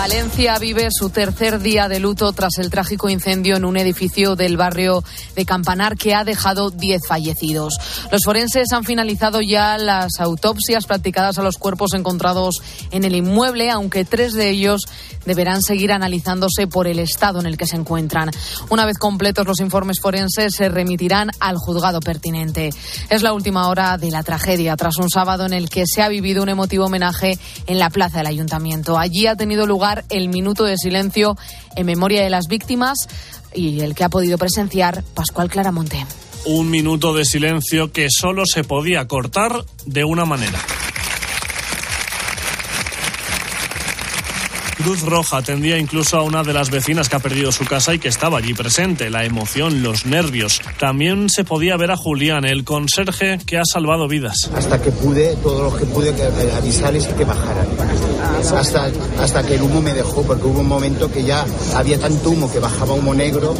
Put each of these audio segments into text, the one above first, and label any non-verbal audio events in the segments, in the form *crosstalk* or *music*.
Valencia vive su tercer día de luto tras el trágico incendio en un edificio del barrio de Campanar que ha dejado 10 fallecidos. Los forenses han finalizado ya las autopsias practicadas a los cuerpos encontrados en el inmueble, aunque tres de ellos deberán seguir analizándose por el estado en el que se encuentran. Una vez completos los informes forenses, se remitirán al juzgado pertinente. Es la última hora de la tragedia, tras un sábado en el que se ha vivido un emotivo homenaje en la plaza del ayuntamiento. Allí ha tenido lugar el minuto de silencio en memoria de las víctimas y el que ha podido presenciar Pascual Claramonte. Un minuto de silencio que solo se podía cortar de una manera. Cruz Roja atendía incluso a una de las vecinas que ha perdido su casa y que estaba allí presente. La emoción, los nervios. También se podía ver a Julián, el conserje que ha salvado vidas. Hasta que pude, todo lo que pude avisarles y que bajaran. Hasta, hasta que el humo me dejó, porque hubo un momento que ya había tanto humo que bajaba humo negro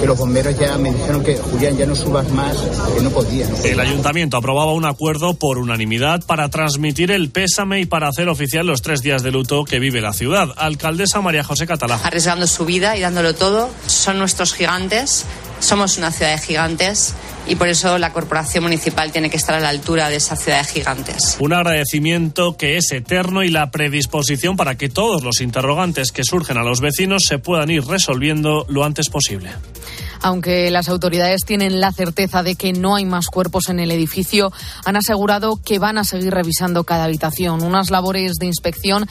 que los bomberos ya me dijeron que Julián ya no subas más, que no podía. No podía. El ayuntamiento aprobaba un acuerdo por unanimidad para transmitir el pésame y para hacer oficial los tres días de luto que vive la ciudad alcaldesa María José Catalá. Arriesgando su vida y dándolo todo. Son nuestros gigantes. Somos una ciudad de gigantes y por eso la corporación municipal tiene que estar a la altura de esa ciudad de gigantes. Un agradecimiento que es eterno y la predisposición para que todos los interrogantes que surgen a los vecinos se puedan ir resolviendo lo antes posible. Aunque las autoridades tienen la certeza de que no hay más cuerpos en el edificio, han asegurado que van a seguir revisando cada habitación. Unas labores de inspección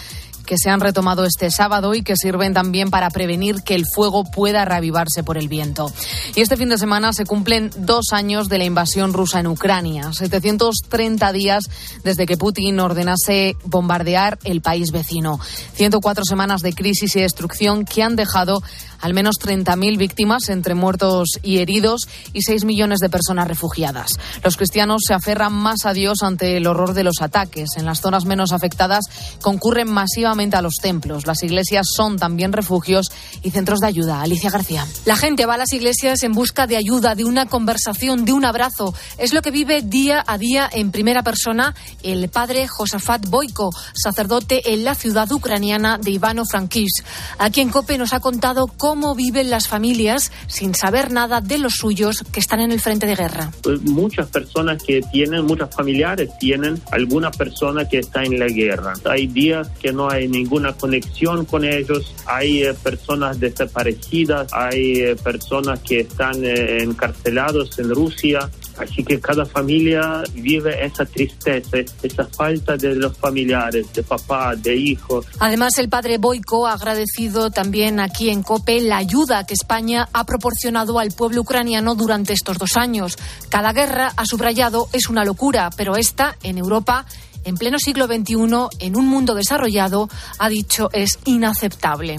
que se han retomado este sábado y que sirven también para prevenir que el fuego pueda reavivarse por el viento. Y este fin de semana se cumplen dos años de la invasión rusa en Ucrania, 730 días desde que Putin ordenase bombardear el país vecino. 104 semanas de crisis y destrucción que han dejado al menos 30.000 víctimas entre muertos y heridos y 6 millones de personas refugiadas. Los cristianos se aferran más a Dios ante el horror de los ataques. En las zonas menos afectadas concurren masivamente a los templos. Las iglesias son también refugios y centros de ayuda. Alicia García. La gente va a las iglesias en busca de ayuda, de una conversación, de un abrazo. Es lo que vive día a día en primera persona el padre Josafat Boiko, sacerdote en la ciudad ucraniana de Ivano-Frankivsk. Aquí en COPE nos ha contado cómo cómo viven las familias sin saber nada de los suyos que están en el frente de guerra. Pues muchas personas que tienen, muchos familiares tienen alguna persona que está en la guerra. Hay días que no hay ninguna conexión con ellos, hay eh, personas desaparecidas, hay eh, personas que están eh, encarcelados en Rusia. Así que cada familia vive esa tristeza, esa falta de los familiares, de papá, de hijos. Además, el padre Boico ha agradecido también aquí en COPE la ayuda que España ha proporcionado al pueblo ucraniano durante estos dos años. Cada guerra, ha subrayado, es una locura, pero esta, en Europa, en pleno siglo XXI, en un mundo desarrollado, ha dicho, es inaceptable.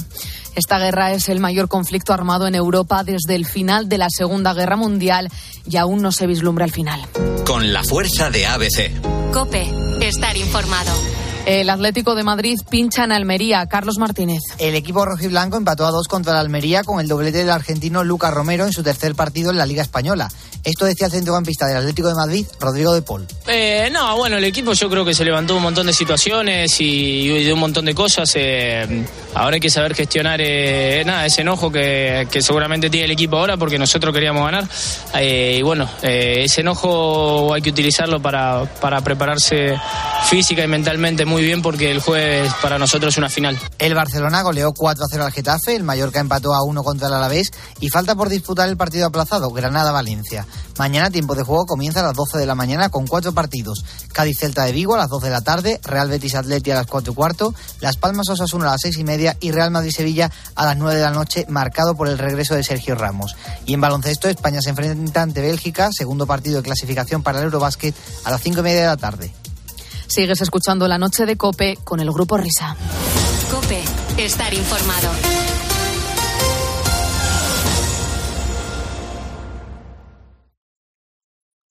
Esta guerra es el mayor conflicto armado en Europa desde el final de la Segunda Guerra Mundial y aún no se vislumbra el final. Con la fuerza de ABC. Cope, estar informado. El Atlético de Madrid pincha en Almería. Carlos Martínez. El equipo rojiblanco empató a dos contra el Almería con el doblete del argentino Lucas Romero en su tercer partido en la Liga Española. Esto decía el centrocampista del Atlético de Madrid, Rodrigo de Paul. Eh, no, bueno, el equipo yo creo que se levantó un montón de situaciones y, y de un montón de cosas. Eh, ahora hay que saber gestionar eh, nada, ese enojo que, que, seguramente tiene el equipo ahora porque nosotros queríamos ganar. Eh, y bueno, eh, ese enojo hay que utilizarlo para, para prepararse física y mentalmente muy bien porque el jueves para nosotros es una final. El Barcelona goleó 4 a 0 al Getafe, el Mallorca empató a 1 contra el Alavés y falta por disputar el partido aplazado, Granada-Valencia. Mañana tiempo de juego comienza a las 12 de la mañana con cuatro partidos. Cádiz-Celta de Vigo a las 12 de la tarde, Real Betis-Atleti a las 4 y cuarto, Las Palmas-Osasuna a las 6 y media y Real Madrid-Sevilla a las 9 de la noche, marcado por el regreso de Sergio Ramos. Y en baloncesto, España se enfrenta ante Bélgica, segundo partido de clasificación para el Eurobásquet a las 5 y media de la tarde. Sigues escuchando la noche de Cope con el grupo Risa. Cope, estar informado.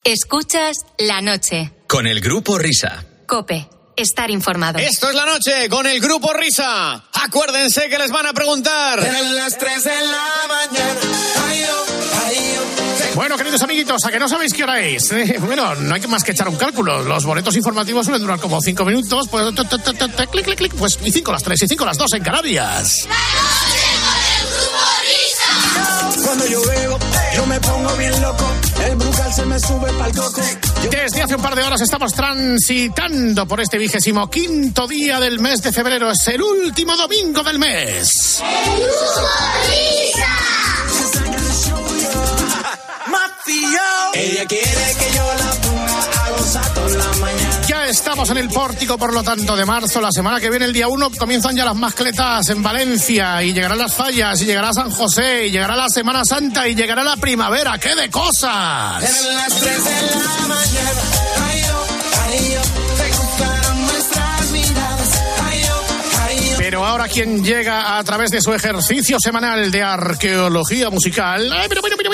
Escuchas la noche. Con el grupo Risa. Cope, estar informado. Esto es la noche con el grupo Risa. Acuérdense que les van a preguntar. En las 3 de la mañana. Ay, oh, ay, oh, Bueno, queridos amiguitos, ¿a que no sabéis qué hora es? Eh, bueno, no hay más que echar un cálculo. Los boletos informativos suelen durar como cinco minutos. Pues, clic, clic, clic. Pues y cinco las tres y cinco las dos en Canarias. Cuando yo veo, yo me pongo bien loco. El brucal se me sube pa'l coco. Desde hace un par de horas estamos transitando por este vigésimo quinto día del mes de febrero. Es el último domingo del mes. Ella quiere que yo la ponga a gozar la. Ya estamos en el pórtico, por lo tanto, de marzo. La semana que viene, el día 1, comienzan ya las mascletas en Valencia. Y llegarán las fallas, y llegará San José, y llegará la Semana Santa, y llegará la primavera. ¡Qué de cosas! En las de la mañana. Ay, ay. Ay. Pero ahora quien llega a través de su ejercicio semanal de arqueología musical. ¡Ay, pero, pero, pero,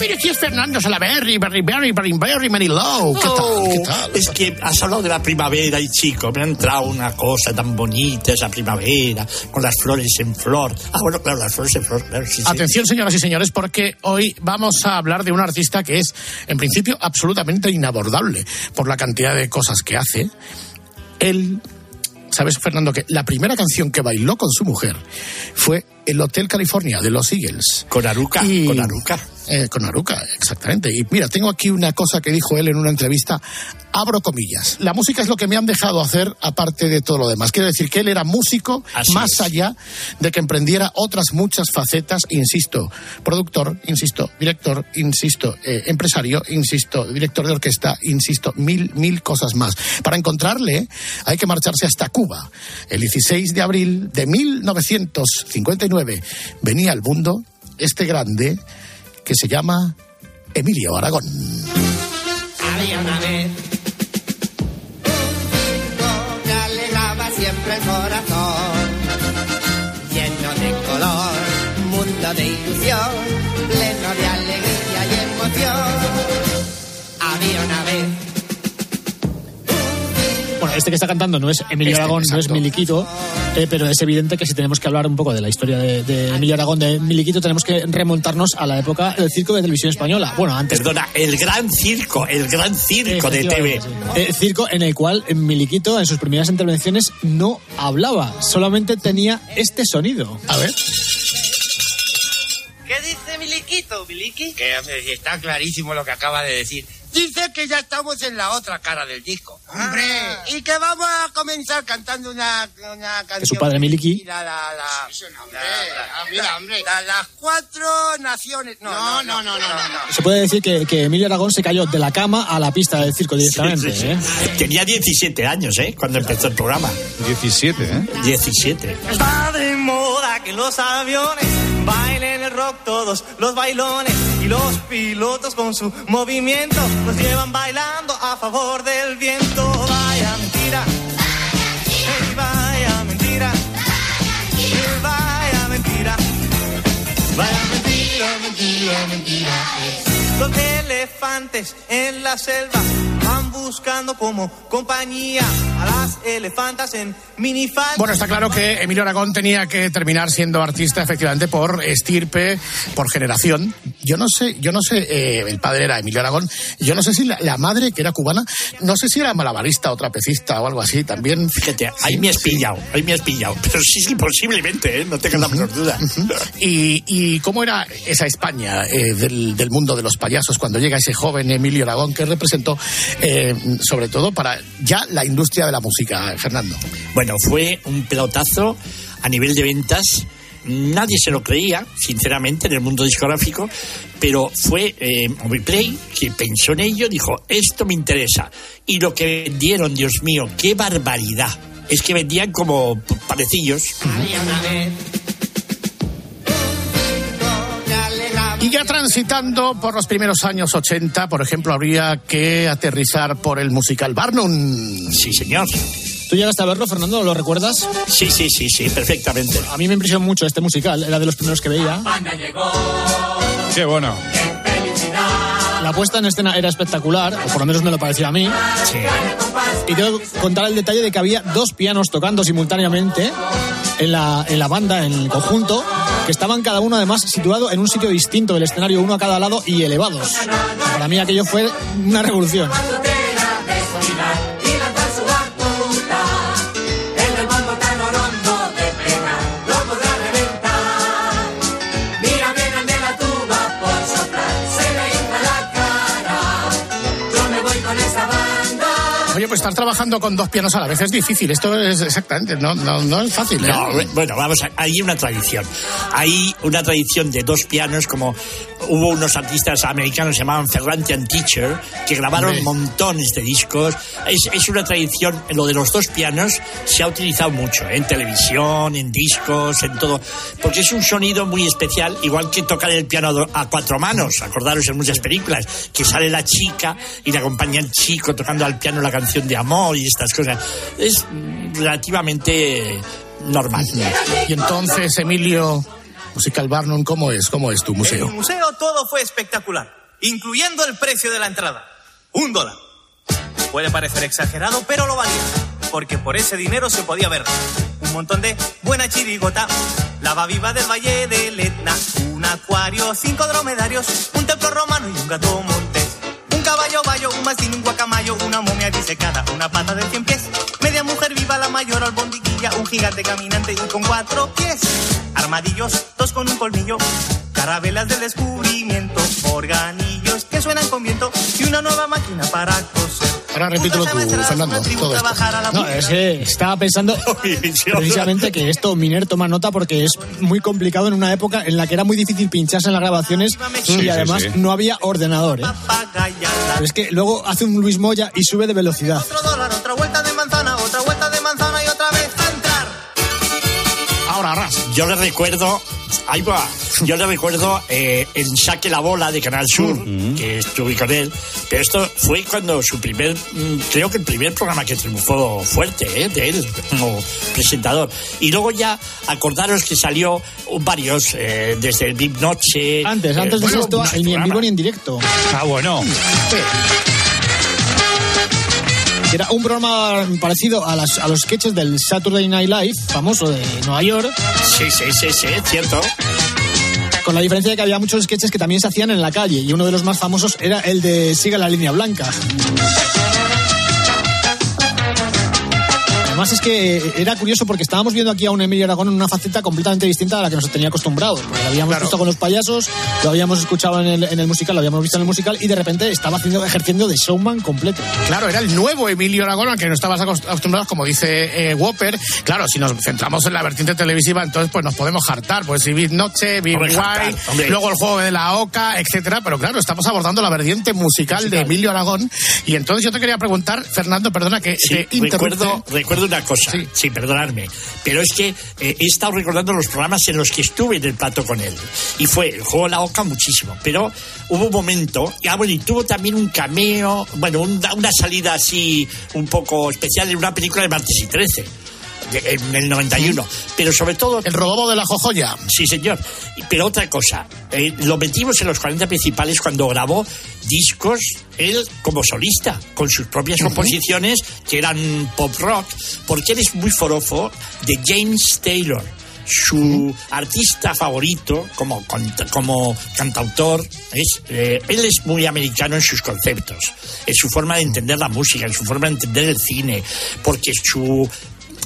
Mire, aquí es Fernando Salaberry, Berry, Berry, Berry, Berry, Mary Low. ¿Qué tal? ¿Qué tal? Es que has hablado de la primavera y chico, me ha entrado una cosa tan bonita esa primavera, con las flores en flor. Ah, bueno, claro, las flores en flor, claro, sí, sí. Atención, señoras y señores, porque hoy vamos a hablar de un artista que es, en principio, absolutamente inabordable por la cantidad de cosas que hace. Él, ¿sabes, Fernando, que la primera canción que bailó con su mujer fue el Hotel California de los Eagles? Con Aruca, Y- con Aruca. Eh, con Aruca, exactamente. Y mira, tengo aquí una cosa que dijo él en una entrevista. Abro comillas. La música es lo que me han dejado hacer aparte de todo lo demás. Quiero decir que él era músico Así más es. allá de que emprendiera otras muchas facetas, insisto, productor, insisto, director, insisto, eh, empresario, insisto, director de orquesta, insisto, mil, mil cosas más. Para encontrarle hay que marcharse hasta Cuba. El 16 de abril de 1959 venía al mundo este grande que se llama Emilio Aragón. Había una vez un que alegraba siempre el corazón, lleno de color, mundo de ilusión, pleno de alegría y emoción. Había una vez este que está cantando no es Emilio Este, Aragón, no es. Miliquito, eh, pero es evidente que si tenemos que hablar un poco de la historia de, de Emilio Aragón, de Miliquito, tenemos que remontarnos a la época del circo de televisión española. Bueno, antes. Perdona, el gran circo, el gran circo de TV. Sí. Eh, circo en el cual Miliquito en sus primeras intervenciones no hablaba, solamente tenía este sonido. A ver. ¿Qué dice Miliquito? Que si está clarísimo lo que acaba de decir. Dice que ya estamos en la otra cara del disco. ¡Hombre! Y que vamos a comenzar cantando una, una canción. su padre, Miliki. La, la, la, la- mira, hombre. la- las cuatro naciones. No, no, no, no, no. no, Se puede decir que, que Emilio Aragón se cayó de la cama a la pista del circo directamente. Sí, sí, sí. ¿eh? Tenía 17 años, ¿eh? Cuando empezó el programa. 17, ¿eh? 17. Está de moda que los aviones bailen el rock todos los bailones y los pilotos con su movimiento nos llevan bailando a favor del viento. Vaya mentira. Vaya mentira. Ey, Vaya mentira. Vaya mentira, mentira, mentira. Los elefantes en la selva van buscando como compañía a las elefantas en minifalda. Bueno, está claro que Emilio Aragón tenía que terminar siendo artista efectivamente por estirpe, por generación. Yo no sé, yo no sé, eh, el padre era Emilio Aragón, yo no sé si la, la madre, que era cubana, no sé si era malabarista o trapecista o algo así, también. Fíjate, ahí me has pillado, ahí me has pillado. Pero sí, sí, posiblemente, ¿eh? No tengas la menor duda. ¿Y, y cómo era esa España eh, del, del mundo de los payasos cuando llega ese joven Emilio Aragón que representó eh, sobre todo para ya la industria de la música, Fernando? Bueno, fue un pelotazo a nivel de ventas. Nadie se lo creía, sinceramente, en el mundo discográfico, pero fue eh, Moviplay que pensó en ello, dijo, esto me interesa. Y lo que vendieron, Dios mío, qué barbaridad. Es que vendían como parecillos. Había una vez Y ya transitando por los primeros años 80, por ejemplo, habría que aterrizar por el musical Barnum. Sí, señor. ¿Tú llegaste a verlo, Fernando? ¿Lo recuerdas? Sí, sí, sí, sí, perfectamente. A mí me impresionó mucho este musical, era de los primeros que veía. Qué bueno. La puesta en escena era espectacular, o por lo menos me lo parecía a mí. Y tengo que contar el detalle de que había dos pianos tocando simultáneamente en la, en la banda, en el conjunto, que estaban cada uno además situado en un sitio distinto del escenario, uno a cada lado y elevados. Para mí aquello fue una revolución. Pues estar trabajando con dos pianos a la vez es difícil. Esto es exactamente, no, no, no es fácil. ¿eh? No, bueno, vamos, a- hay una tradición. Hay una tradición de dos pianos, como hubo unos artistas americanos que se llamaban Ferrante and Teacher, que grabaron Hombre. montones de discos. Es, es una tradición, lo de los dos pianos se ha utilizado mucho, ¿eh? en televisión, en discos, en todo, porque es un sonido muy especial, igual que tocar el piano a cuatro manos, acordaros en muchas películas, que sale la chica y le acompaña el chico tocando al piano la canción de amor y estas cosas. Es relativamente normal. Y entonces, Emilio, Musical Barnum, ¿cómo es? ¿Cómo es tu En museo? el museo todo fue espectacular, incluyendo el precio de la entrada. Un dólar. Puede parecer exagerado, pero lo valía. Porque por ese dinero se podía ver un montón de buena chirigota, lava viva del valle del Etna, un acuario, cinco dromedarios, un templo romano y un gato montés. Un caballo bayo, un mastín, un guacamayo, una momia disecada, una pata de cien pies, media mujer viva, la mayor un gigante caminante y con cuatro pies. Armadillos, dos con un colmillo, carabelas del descubrimiento, organillos que suenan con viento y una nueva máquina para coser. Ahora repítelo tú, Fernando, todo esto. No, es que estaba pensando *laughs* precisamente que esto Miner toma nota porque es muy complicado en una época en la que era muy difícil pincharse en las grabaciones Sí, y sí, además sí. no había ordenador. ¿eh? Pero es que luego hace un Luis Moya y sube de velocidad. Otro dólar, otra vuelta Yo le recuerdo, ahí va, yo le recuerdo eh, en Saque la Bola de Canal Sur, que estuve con él, pero esto fue cuando su primer, mm, creo que el primer programa que triunfó fuerte, eh, de él como presentador. Y luego ya, acordaros que salió varios, eh, desde el Big Noche. Antes, eh, antes de bueno, esto, ni en vivo ni en directo. Ah, bueno. Era un programa parecido a, las, a los sketches del Saturday Night Live, famoso de Nueva York. Sí, sí, sí, sí, cierto. Con la diferencia de que había muchos sketches que también se hacían en la calle y uno de los más famosos era el de Siga la línea blanca. Además es que era curioso porque estábamos viendo aquí a un Emilio Aragón en una faceta completamente distinta a la que nos tenía acostumbrados. Porque lo habíamos visto con los payasos, lo habíamos escuchado en el, en el musical, lo habíamos visto en el musical y de repente estaba haciendo, ejerciendo de showman completo. Claro, era el nuevo Emilio Aragón al que no estabas acost- acostumbrados, como dice eh, Whopper. Claro, si nos centramos en la vertiente televisiva, entonces pues nos podemos hartar. Pues si Big Noche, Big hombre. luego el juego de la Oca, etcétera. Pero claro, estamos abordando la vertiente musical, de Emilio Aragón. Y entonces yo te quería preguntar, Fernando, perdona que Sí, te recuerdo, recuerdo una cosa, sí. perdonadme, pero es que eh, he estado recordando los programas en los que estuve en el plato con él. Y fue el juego la Oca muchísimo, pero hubo un momento, y, ah, bueno, y tuvo también un cameo, bueno, una, una salida así un poco especial en una película de Martes y 13. En el 91, pero sobre todo. El robobo de la Jojoya. Sí, señor. Pero otra cosa, eh, lo metimos en los 40 principales cuando grabó discos él como solista, con sus propias composiciones que eran pop rock, porque él es muy forofo de James Taylor. Su artista favorito como, como cantautor es eh, él es muy americano en sus conceptos, en su forma de entender la música, en su forma de entender el cine, porque su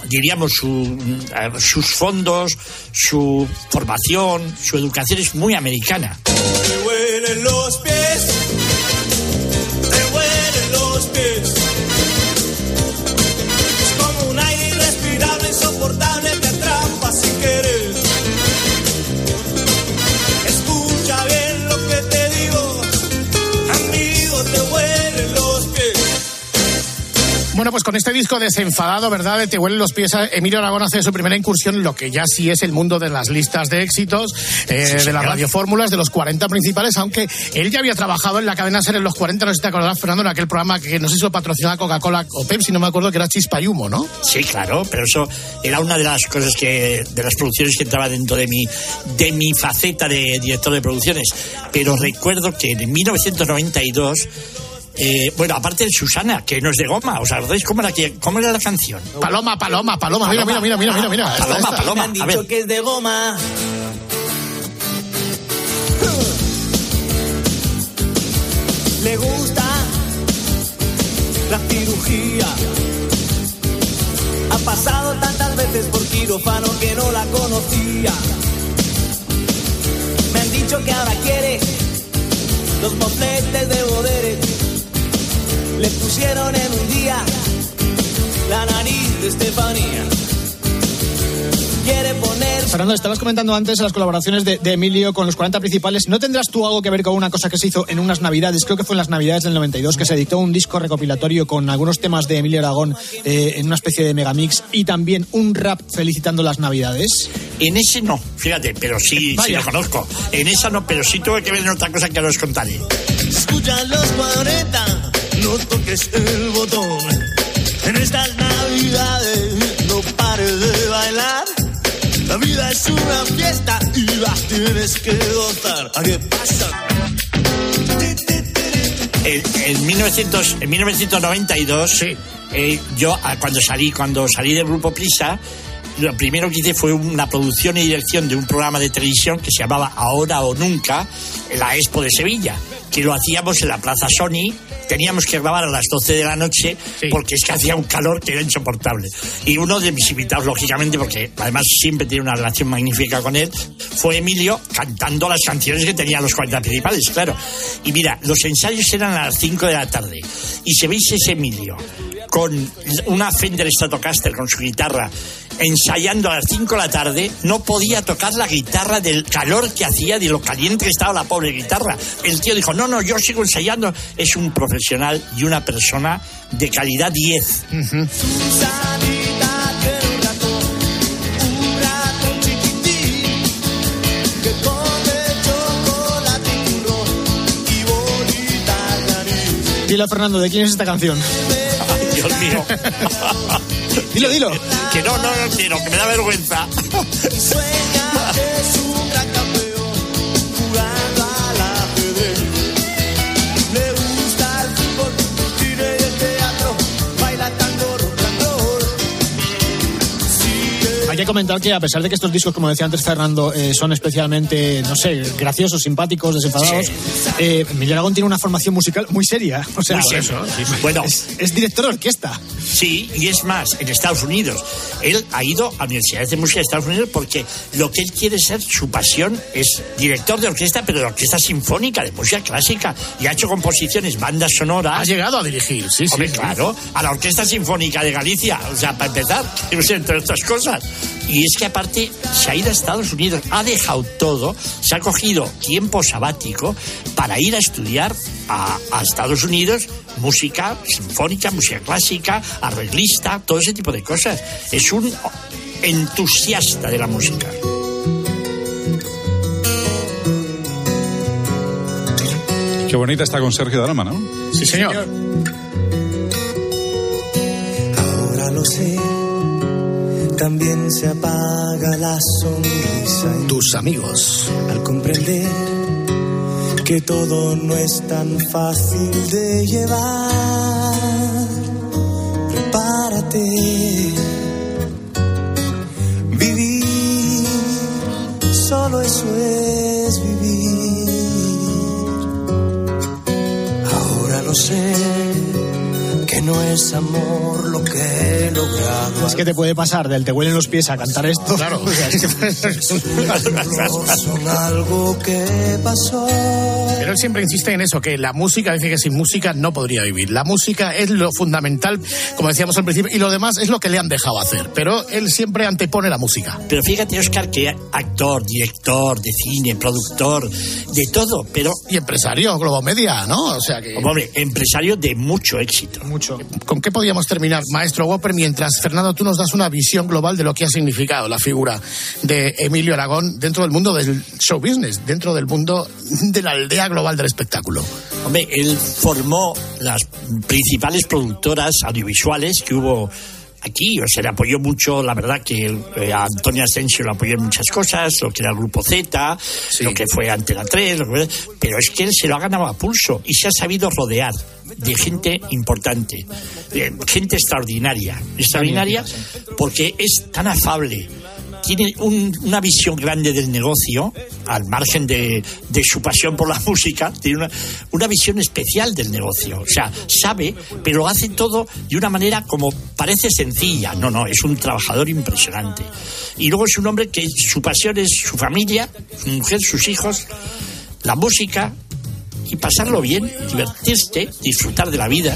diríamos, su, eh, sus fondos, su formación, su educación es muy americana. Te huelen los pies. Te huelen los pies. Es como un aire irrespirable, insoportable, Bueno, pues con este disco desenfadado, ¿verdad? De Te huelen los pies, Emilio Aragón hace su primera incursión en lo que ya sí es el mundo de las listas de éxitos, eh, Sí, de las radiofórmulas, de los 40 principales, aunque él ya había trabajado en la cadena SER en los 40, no sé si te acordarás, Fernando, en aquel programa que no sé si lo patrocinaba Coca-Cola o Pepsi, no me acuerdo, que era Chispa y Humo, ¿no? Sí, claro, pero eso era una de las cosas que, de las producciones que entraba dentro de mi, de mi faceta de director de producciones. Pero recuerdo que en 1992, eh, bueno, aparte de Susana, que no es de goma. ¿Os acordáis cómo era, cómo era la canción? Paloma, paloma, paloma. Mira, mira, mira, mira, mira. mira. Paloma, paloma. Me han dicho que es de goma. Le gusta la cirugía. Ha pasado tantas veces por quirófano que no la conocía. Me han dicho que ahora quiere los mofletes de Boderes le pusieron en un día la nariz de Estefanía. Quiere poner Fernando, estabas comentando antes las colaboraciones de, de Emilio con los 40 principales. ¿No tendrás tú algo que ver con una cosa que se hizo en unas navidades? Creo que fue en las navidades del 92 que se editó un disco recopilatorio con algunos temas de Emilio Aragón eh, en una especie de megamix y también un rap felicitando las navidades. En ese no, fíjate, pero sí, sí lo conozco. En esa no, pero sí tuve que ver en otra cosa que ahora os contaré. Escucha los 40, no toques el botón. En estas navidades no pares de bailar. La vida es una fiesta y la tienes que gozar. ¿A qué pasa? En, en 1900, en 1992, eh, yo ah, cuando salí, cuando salí del grupo Prisa, lo primero que hice fue una producción y dirección de un programa de televisión que se llamaba Ahora o Nunca, la Expo de Sevilla, que lo hacíamos en la Plaza Sony. Teníamos que grabar a las 12 de la noche porque es que hacía un calor que era insoportable. Y uno de mis invitados, lógicamente, porque además siempre tiene una relación magnífica con él, fue Emilio cantando las canciones que tenían los 40 principales, claro. Y mira, los ensayos eran a las 5 de la tarde. Y si veis ese Emilio con una Fender Stratocaster con su guitarra ensayando a las 5 de la tarde, no podía tocar la guitarra del calor que hacía, de lo caliente que estaba la pobre guitarra. El tío dijo, no, no, yo sigo ensayando. Es un profesional y una persona de calidad 10. Susanita tiene un ratón, un ratón chiquitín que come chocolate y turrón y bolitas de anís. Dilo, Fernando, ¿de quién es esta canción? *laughs* Dilo, dilo. Que no, no, no quiero, que me da vergüenza. Que comentar que a pesar de que estos discos, como decía antes Fernando, eh, son especialmente, no sé, graciosos, simpáticos, desenfadados, eh, Emilio Aragón tiene una formación musical muy seria. O sea, Muy seria. Bueno. es, es director de orquesta. Sí, y es más, en Estados Unidos. Él ha ido a universidades de música de Estados Unidos porque lo que él quiere ser, su pasión, es director de orquesta, pero de orquesta sinfónica, de música clásica. Y ha hecho composiciones, bandas sonoras. Has llegado a dirigir, sí, sí. Hombre, sí. claro, a la Orquesta Sinfónica de Galicia, o sea, para empezar, *laughs* entre otras cosas. Y es que aparte se ha ido a Estados Unidos, ha dejado todo, se ha cogido tiempo sabático para ir a estudiar a, a Estados Unidos música sinfónica, música clásica, arreglista, todo ese tipo de cosas. Es un entusiasta de la música. Qué bonita está con Sergio Dalma, ¿no? Sí, señor. Ahora lo sé, también se apaga la sonrisa en Tus amigos. al comprender que todo no es tan fácil de llevar. Prepárate. Vivir, solo eso es vivir. Ahora lo sé, que no es amor lo que he logrado. Es que te puede pasar del te huelen los pies a cantar esto. Claro. *laughs* O sea, es que- *laughs* son algo que pasó. Pero él siempre insiste en eso, que la música, dice que sin música no podría vivir. La música es lo fundamental, como decíamos al principio, y lo demás es lo que le han dejado hacer. Pero él siempre antepone la música. Pero fíjate, Oscar, que actor, director de cine, productor, de todo, pero... Y empresario, Globomedia, ¿no? O sea que... Hombre, empresario de mucho éxito. Mucho. ¿Con qué podíamos terminar, maestro Whopper, mientras, Fernando, tú nos das una visión global de lo que ha significado la figura de Emilio Aragón dentro del mundo del show business, dentro del mundo de la aldea global del espectáculo? Hombre, él formó las principales productoras audiovisuales que hubo aquí, o sea, le apoyó mucho, la verdad que eh, a Antonio Asensio lo apoyó en muchas cosas, lo que era el Grupo Z, lo que fue Antena 3, lo que- pero es que él se lo ha ganado a pulso y se ha sabido rodear de gente importante, de gente extraordinaria, extraordinaria porque es tan afable, tiene un- una visión grande del negocio, al margen de, de su pasión por la *laughs* música, tiene una, una visión especial del negocio. O sea, sabe, pero hace todo de una manera como parece sencilla. No, no, es un trabajador impresionante. Y luego es un hombre que su pasión es su familia, su mujer, sus hijos, la música y pasarlo bien, divertirse, disfrutar de la vida.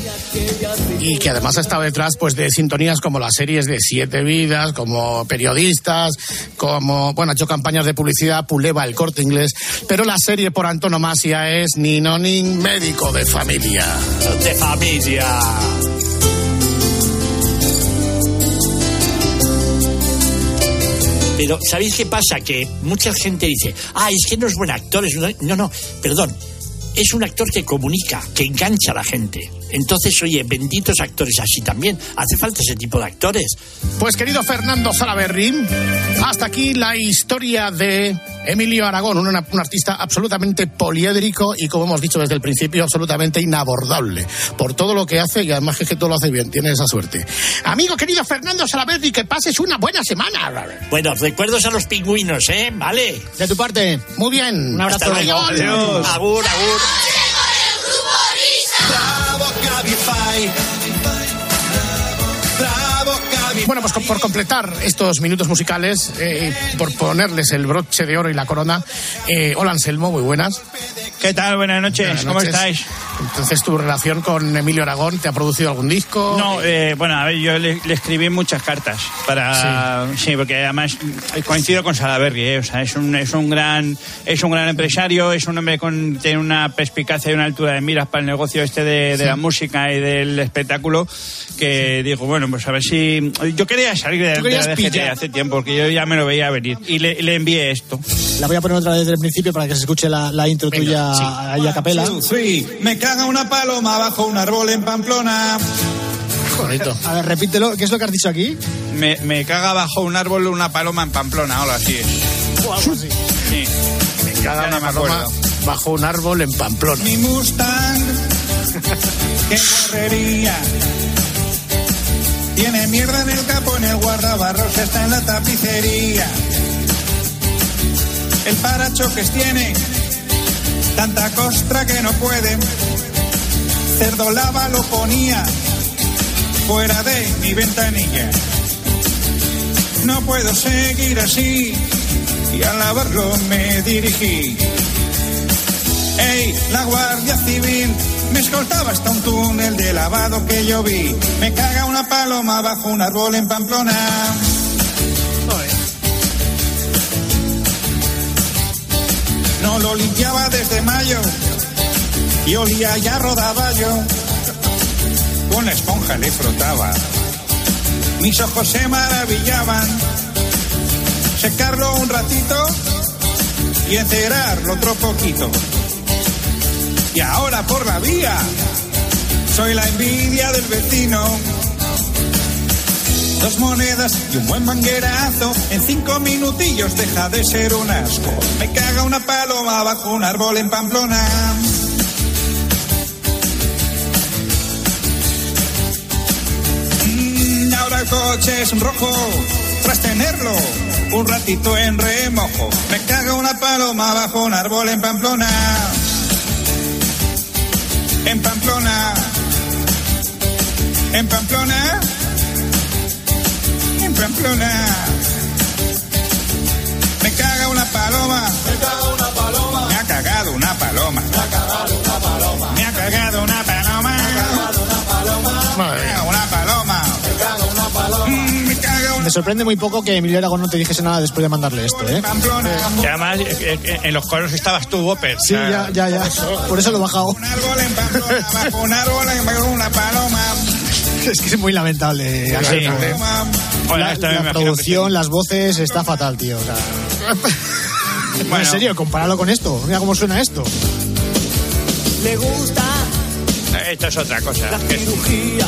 y que además ha estado detrás pues de sintonías como las series de Siete Vidas, como periodistas, como bueno ha hecho campañas de publicidad, Puleva, el Corte Inglés, pero la serie por antonomasia es Nino Nin, médico de familia. De familia. Pero ¿sabéis qué pasa? Que mucha gente dice, ah, es que no es buen actor. Es un... No, no, perdón. Es un actor que comunica, que engancha a la gente. Entonces, oye, benditos actores así también. Hace falta ese tipo de actores. Pues querido Fernando Salaberry, hasta aquí la historia de Emilio Aragón, un, un artista absolutamente poliédrico y como hemos dicho desde el principio, absolutamente inabordable por todo lo que hace y además es que todo lo hace bien, tiene esa suerte. Amigo querido Fernando Salaberry, que pases una buena semana. Bueno, recuerdos a los pingüinos, ¿eh? Vale. De tu parte. Muy bien. Un abrazo. Hasta luego. Adiós. Agur, agur. Hallelujah! Bueno, pues por completar estos minutos musicales, eh, por ponerles el broche de oro y la corona, eh, hola Anselmo, muy buenas. ¿Qué tal? Buenas noches, Buenas ¿cómo estáis? Entonces, ¿tu relación con Emilio Aragón te ha producido algún disco? No, eh, bueno, a ver, yo le, le escribí muchas cartas para, sí. porque además eh, coincido con Salaberry, o sea, es un, es un gran, es un gran empresario, es un hombre con tiene una perspicacia y una altura de miras para el negocio este de, de la música y del espectáculo, que digo, bueno, pues a ver si yo quería salir de, de la DGT pillar. hace tiempo, porque yo ya me lo veía venir y le, le envié esto. La voy a poner otra vez desde el principio para que se escuche la, la intro tuya ahí a capela. Sí, me caga una paloma bajo un árbol en Pamplona. Bonito. A ver, repítelo. ¿Qué es lo que has dicho aquí? Me, me caga bajo un árbol una paloma en Pamplona, ahora sí es. Sí. Me caga una paloma bajo un árbol en Pamplona. Mi Mustang, *laughs* qué correría. Tiene mierda en el capo, en el guardabarros, está en la tapicería. El parachoques tiene tanta costra que no puede. Cerdo lava lo ponía fuera de mi ventanilla. No puedo seguir así y al lavarlo me dirigí. Ey, la Guardia Civil me escoltaba hasta un túnel de lavado que yo vi. Me caga una paloma bajo un árbol en Pamplona. No lo limpiaba desde mayo y olía ya rodaba yo. Con la esponja le frotaba. Mis ojos se maravillaban. Secarlo un ratito y encerarlo otro poquito. Y ahora por la vía soy la envidia del vecino. Dos monedas y un buen manguerazo. En cinco minutillos deja de ser un asco. Me caga una paloma bajo un árbol en Pamplona. Mm, ahora el coche es rojo. Tras tenerlo un ratito en remojo. Me caga una paloma bajo un árbol en Pamplona. En Pamplona. En Pamplona. En Pamplona. Me caga una paloma. Me caga una paloma. Me ha cagado una paloma. Me ha cagado una paloma. Me ha cagado una paloma. Me ha cagado una paloma. Me sorprende muy poco que Emilio Aragón no te dijese nada después de mandarle esto, ¿eh? Y además eh, en los coros estabas tú, Whopper. Sí, ya, ya, ya. Por eso lo he bajado. Un árbol en Pamplona. Bajo un árbol en una paloma. Es que es muy lamentable. Sí. Hola, La, la producción, las voces, está fatal, tío. O sea, *laughs* Bueno. en serio, compáralo con esto. Mira cómo suena esto. Le gusta que- Esto es otra cosa. la Es que, cirugía.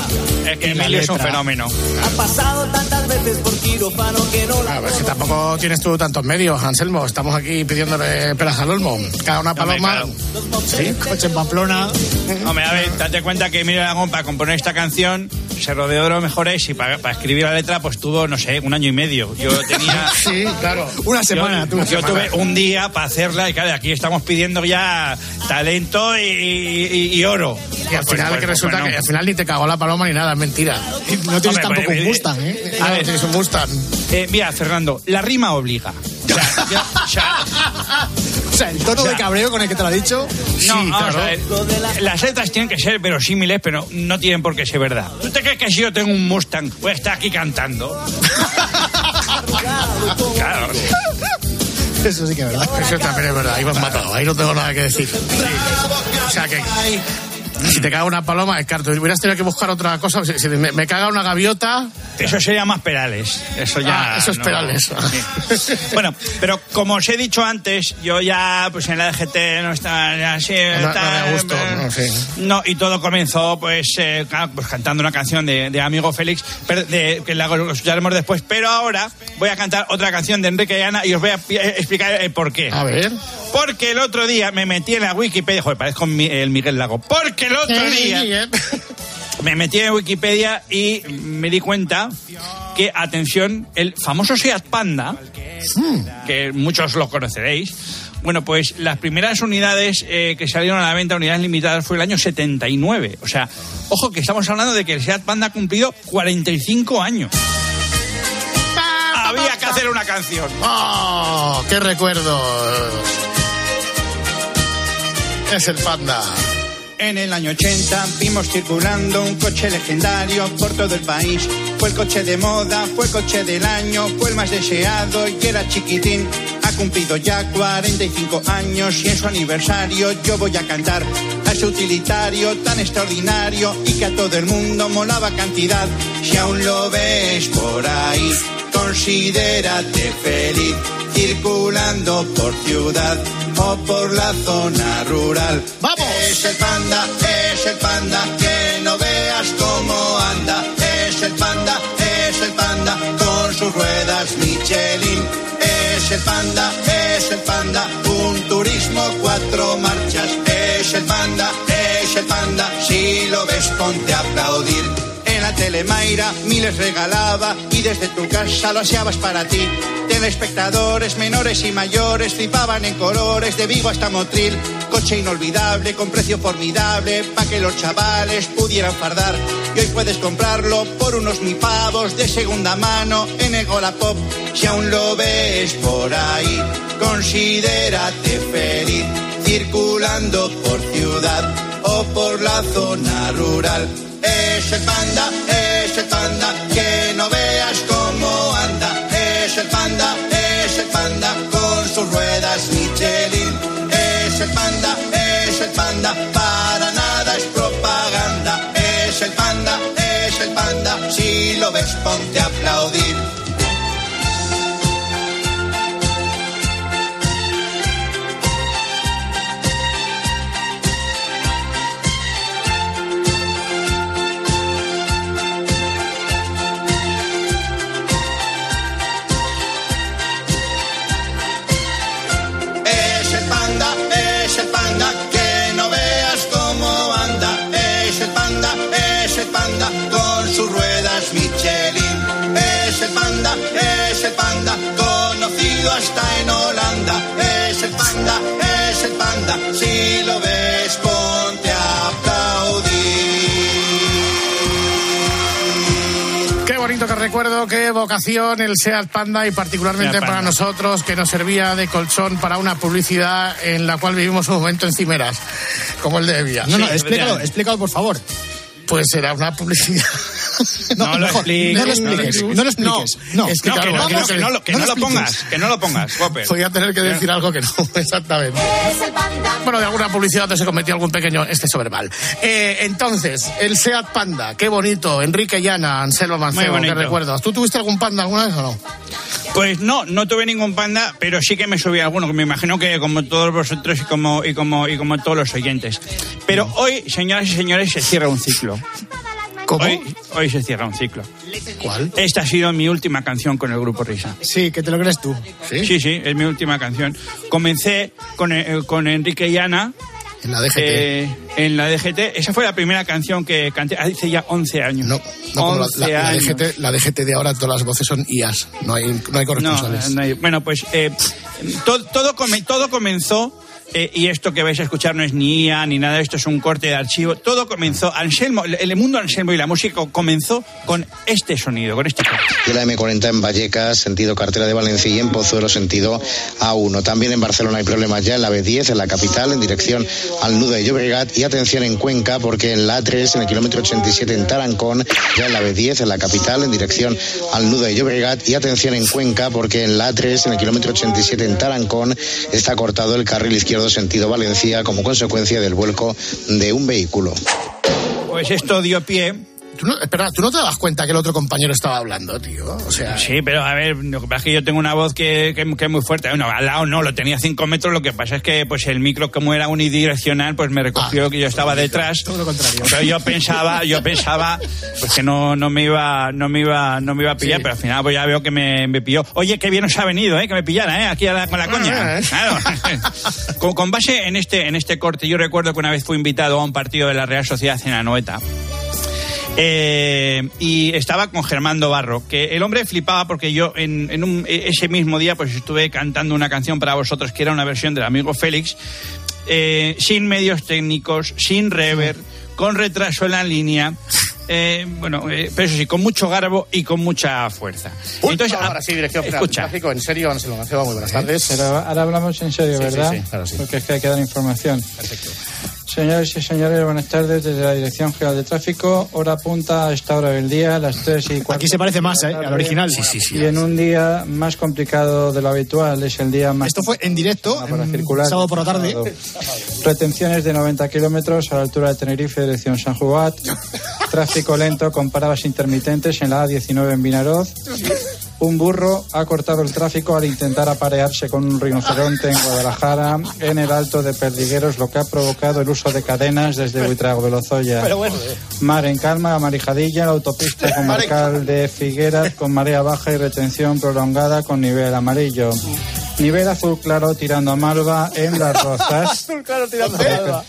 es que Emilio es un fenómeno. Ha pasado tantas veces por quirófano que no la A ver, que tampoco tienes tú tantos medios, Anselmo. Estamos aquí pidiéndole pelas al olmo. Cada una No me paloma. Sí. Coche en Pamplona. Hombre, a ver, date cuenta que Emilio Aragón para componer esta canción se rodeó de los mejores y para, para escribir la letra pues tuvo, no sé, un año y medio. Yo tenía... *laughs* Sí, claro. Una semana, yo, tú. yo tuve un día para hacerla y claro, aquí estamos pidiendo ya talento y, y- y oro. Y al final pues, que resulta pues, que al final ni te cagó la paloma ni nada, es mentira. No tienes Hombre, tampoco pues, un eh, Mustang, ¿eh? A ver, tienes un Mustang. Eh, mira, Fernando, la rima obliga. O sea, *laughs* ya- o sea, O sea, el tono O sea, de cabreo con el que te lo ha dicho. no, vamos a ver, las letras tienen que ser verosímiles, pero no tienen por qué ser verdad. ¿Tú te crees que si yo tengo un Mustang voy a estar aquí cantando? *laughs* claro. Eso sí que es verdad. Eso también es verdad, ahí me has matado, ahí no tengo nada que decir. O sea que si te caga una paloma, es claro, hubieras tenido que buscar otra cosa. Si, si me, me caga una gaviota, Eso sería más Perales. Eso ya. Ah, eso es no. Perales. Sí. Bueno, pero como os he dicho antes, yo ya, pues en la DGT no está ya así. no, no me. No, sí. No, y todo comenzó pues, eh, pues cantando una canción de, de Amigo Félix, pero de- que la lo escucharemos después. Pero ahora voy a cantar otra canción de Enrique y Ana y os voy a eh, explicar el por qué. A ver. Porque el otro día me metí en la Wikipedia, joder, parezco el Miguel Lago. Porque el otro día me metí en Wikipedia y me di cuenta que, atención, el famoso Seat Panda, que muchos lo conoceréis, bueno, pues las primeras unidades eh, que salieron a la venta, unidades limitadas, fue el año 79. O sea, ojo que estamos hablando de que el Seat Panda ha cumplido 45 años. Había que hacer una canción. ¡Oh! ¡Qué recuerdos! Es el panda. En el año 80 vimos circulando un coche legendario por todo el país. Fue el coche de moda, fue el coche del año, fue el más deseado y era chiquitín. Ha cumplido ya 45 años y en su aniversario yo voy a cantar a ese utilitario tan extraordinario y que a todo el mundo molaba cantidad. Si aún lo ves por ahí, considérate feliz circulando por ciudad o por la zona rural. ¡Vamos! Es el panda, es el panda, que no veas cómo anda. Es el panda, es el panda, con sus ruedas Michelin. Es el panda, es el panda, un turismo cuatro marchas. Es el panda, es el panda, si lo ves ponte a aplaudir. La telemaira miles regalaba y desde tu casa lo aseabas para ti. Telespectadores menores y mayores flipaban en colores de Vigo hasta Motril. Coche inolvidable con precio formidable pa' que los chavales pudieran fardar. Y hoy puedes comprarlo por unos mil pavos de segunda mano en el Golapop. Si aún lo ves por ahí, considérate feliz circulando por ciudad o por la zona rural. Es el panda, es el panda, que no veas cómo anda. Es el panda, es el panda, con sus ruedas Michelin. Es el panda, es el panda, para nada es propaganda. Es el panda, es el panda, si lo ves ponte a el Seat Panda y particularmente Panda. para nosotros que nos servía de colchón para una publicidad en la cual vivimos un momento en cimeras, como el de Evia. No, no, explícalo, explícalo, por favor. Pues era una publicidad. *laughs* No, lo mejor, expliques. no lo expliques, no lo expliques. No, es que, No, claro, no, que no, vamos, que no lo- que no no lo pongas, que no lo pongas, Whopper. *laughs* Voy a tener que decir algo que no, *laughs* exactamente. Bueno, de alguna publicidad se cometió algún pequeño exceso verbal. Eh, entonces, el Seat Panda, qué bonito. Enrique Llana, Anselmo Mancebo, qué recuerdos. ¿Tú tuviste algún panda alguna vez o no? Pues no, no tuve ningún panda, pero sí que me subí a alguno, que me imagino que como todos vosotros y como, y como, y como todos los oyentes. Pero hoy, señoras y señores, se cierra un ciclo. ¿Cómo? Hoy, hoy se cierra un ciclo. ¿Cuál? Esta ha sido mi última canción con el grupo Risa. Sí, que te lo crees tú. ¿Sí? Sí, sí, es mi última canción. Comencé con, eh, con Enrique y Ana En la DGT. Eh, en la DGT. Esa fue la primera canción que canté hace ya 11 años. No, no la, 11 la- la años. DGT, la DGT de ahora todas las voces son IAS, no hay, no hay corresponsales. No, no hay- bueno, pues eh, to- todo, come- todo comenzó, eh, y esto que vais a escuchar no es ni IA ni nada, esto es un corte de archivo. Todo comenzó, Anselmo, el, mundo Anselmo y la música comenzó con este sonido, con este corte. de la M40 en Vallecas, sentido cartera de Valencia y en Pozuelo, sentido A1. También en Barcelona hay problemas ya en la B10, en la capital, en dirección al nudo de Llobregat. Y atención en Cuenca, porque en la A3, en el kilómetro 87 en Tarancón, ya en la B10, en la capital, en dirección al nudo de Llobregat. Y atención en Cuenca, porque en la A3, en el kilómetro 87 en Tarancón, está cortado el carril izquierdo sentido Valencia como consecuencia del vuelco de un vehículo. Pues esto dio pie. Tú no, espera, ¿tú no te das cuenta que el otro compañero estaba hablando, tío? O sea, Sí, pero a ver, lo que pasa es que yo tengo una voz que, que- que es muy fuerte. Bueno, al lado no, lo tenía a 5 metros. Lo que pasa es que pues el micro, como era unidireccional, pues me recogió que yo estaba detrás. todo lo contrario. Pero yo pensaba, yo pensaba pues que no, no me iba, no me iba, no me iba a pillar, pero al final pues ya veo que me, me pilló. Oye, qué bien os ha venido, eh, que me pillara, eh, aquí a la- con la coña. Ah, ¿eh? Claro. *laughs* con, con base en este, en este corte, yo recuerdo que una vez fui invitado a un partido de la Real Sociedad en Anoeta. Eh, y estaba con Germán Barro, que el hombre flipaba porque yo en, un- ese mismo día pues estuve cantando una canción para vosotros que era una versión del amigo Félix, eh, sin medios técnicos, sin rever, con retraso en la línea. Eh, bueno, eh, pero eso sí, con mucho garbo y con mucha fuerza. Entonces, ahora sí, dirección general de escucha. tráfico. En serio, Anselmo Mancebo, muy buenas tardes. Pero ahora hablamos en serio, Sí, sí, ¿verdad? sí, claro, sí. Porque es que hay que dar información. Perfecto. Señores y señores, buenas tardes desde la Dirección General de Tráfico. Hora punta a esta hora del día, las 3 y 4. Aquí se parece más, ¿eh? Al original. Y en un día más complicado de lo habitual, es el día más... Esto fue en directo, para en circular. sábado por la tarde. Retenciones de 90 kilómetros a la altura de Tenerife, dirección San Jugat. *laughs* Tráfico lento con paradas intermitentes en la A19 en Vinaroz. Un burro ha cortado el tráfico al intentar aparearse con un rinoceronte en Guadalajara, en el Alto de Perdigueros, lo que ha provocado el uso de cadenas desde Buitrago de Lozoya. Pero bueno, eh. Mar en calma, a Marijadilla, la autopista *laughs* comarcal de Figueras con marea baja y retención prolongada con nivel amarillo. Nivel azul claro tirando a Malva en las *laughs* Rozas. claro, tirando de alba.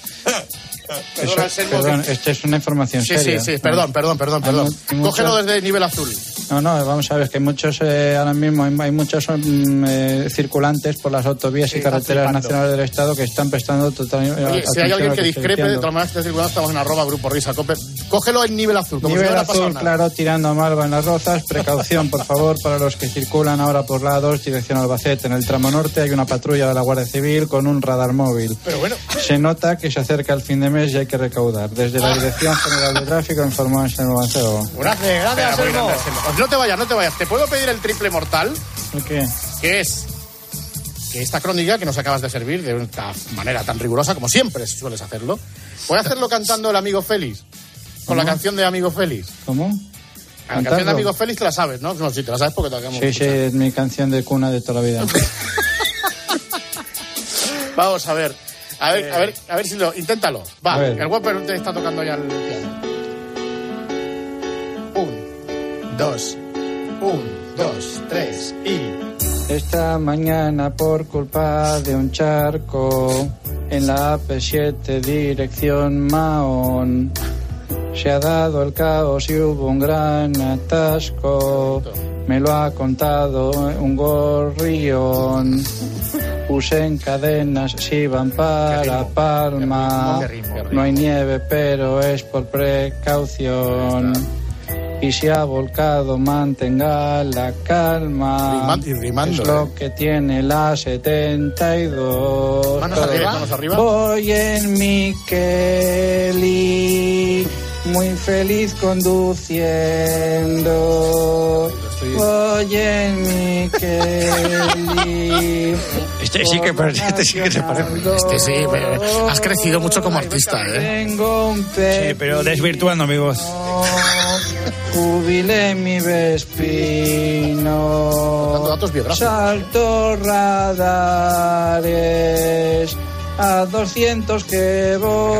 Perdón, Anselmo, perdón, que- esta es una información Sí, sí, seria. sí, perdón, perdón, perdón, perdón. mucho- Cógelo desde nivel azul. No, no, vamos a ver, que muchos, eh, ahora mismo hay, hay muchos mm, eh, circulantes por las autovías y están carreteras flipando. nacionales del Estado que están prestando total eh, Oye, si hay alguien que estoy discrepe, de diciendo. todas maneras, este estamos en arroba grupo risa cope. Cógelo en nivel azul, como Nivel si no azul nada. claro tirando a Malva en las rozas. Precaución, por favor, para los que circulan ahora por la 2 dirección Albacete. En el tramo norte hay una patrulla de la Guardia Civil con un radar móvil. Pero bueno, Se nota que se acerca el fin de mes y hay que recaudar. Desde la Dirección General de Tráfico informó Anselmo Mancebo. gracias, gracias, Anselmo. No te vayas, no te vayas. ¿Te puedo pedir el triple mortal? ¿El qué? Que es que esta crónica que nos acabas de servir de una manera tan rigurosa como siempre sueles hacerlo, a hacerlo cantando el amigo Félix. Con la canción de Amigo Félix. ¿Cómo? La canción de. Amigo Félix te la sabes, ¿no? No, si te la sabes porque te la acabamos Sí, sí, es mi canción de cuna de toda la vida. *laughs* Vamos a ver. A ver, a ver, a ver si lo. Inténtalo. Va, el Whopper te está tocando ya el piano. Dos, un, dos, tres y. Esta mañana por culpa de un charco en la AP7 dirección Mahón se ha dado el caos y hubo un gran atasco. Me lo ha contado un gorrión. Usen cadenas si van para Palma. No hay nieve, pero es por precaución. Y si ha volcado, mantenga la calma. Rima- y rimando, es lo que tiene la 72. Manos arriba, manos arriba. Voy en mi Kelly, muy feliz conduciendo. Voy en mi Kelly. *laughs* Este sí que parece, este sí que te parece. Este sí, pero has crecido mucho como artista, ¿eh? Tengo un Sí, pero desvirtuando mi voz. Jubilé mi vespino. Salto radares. A 200 que voy.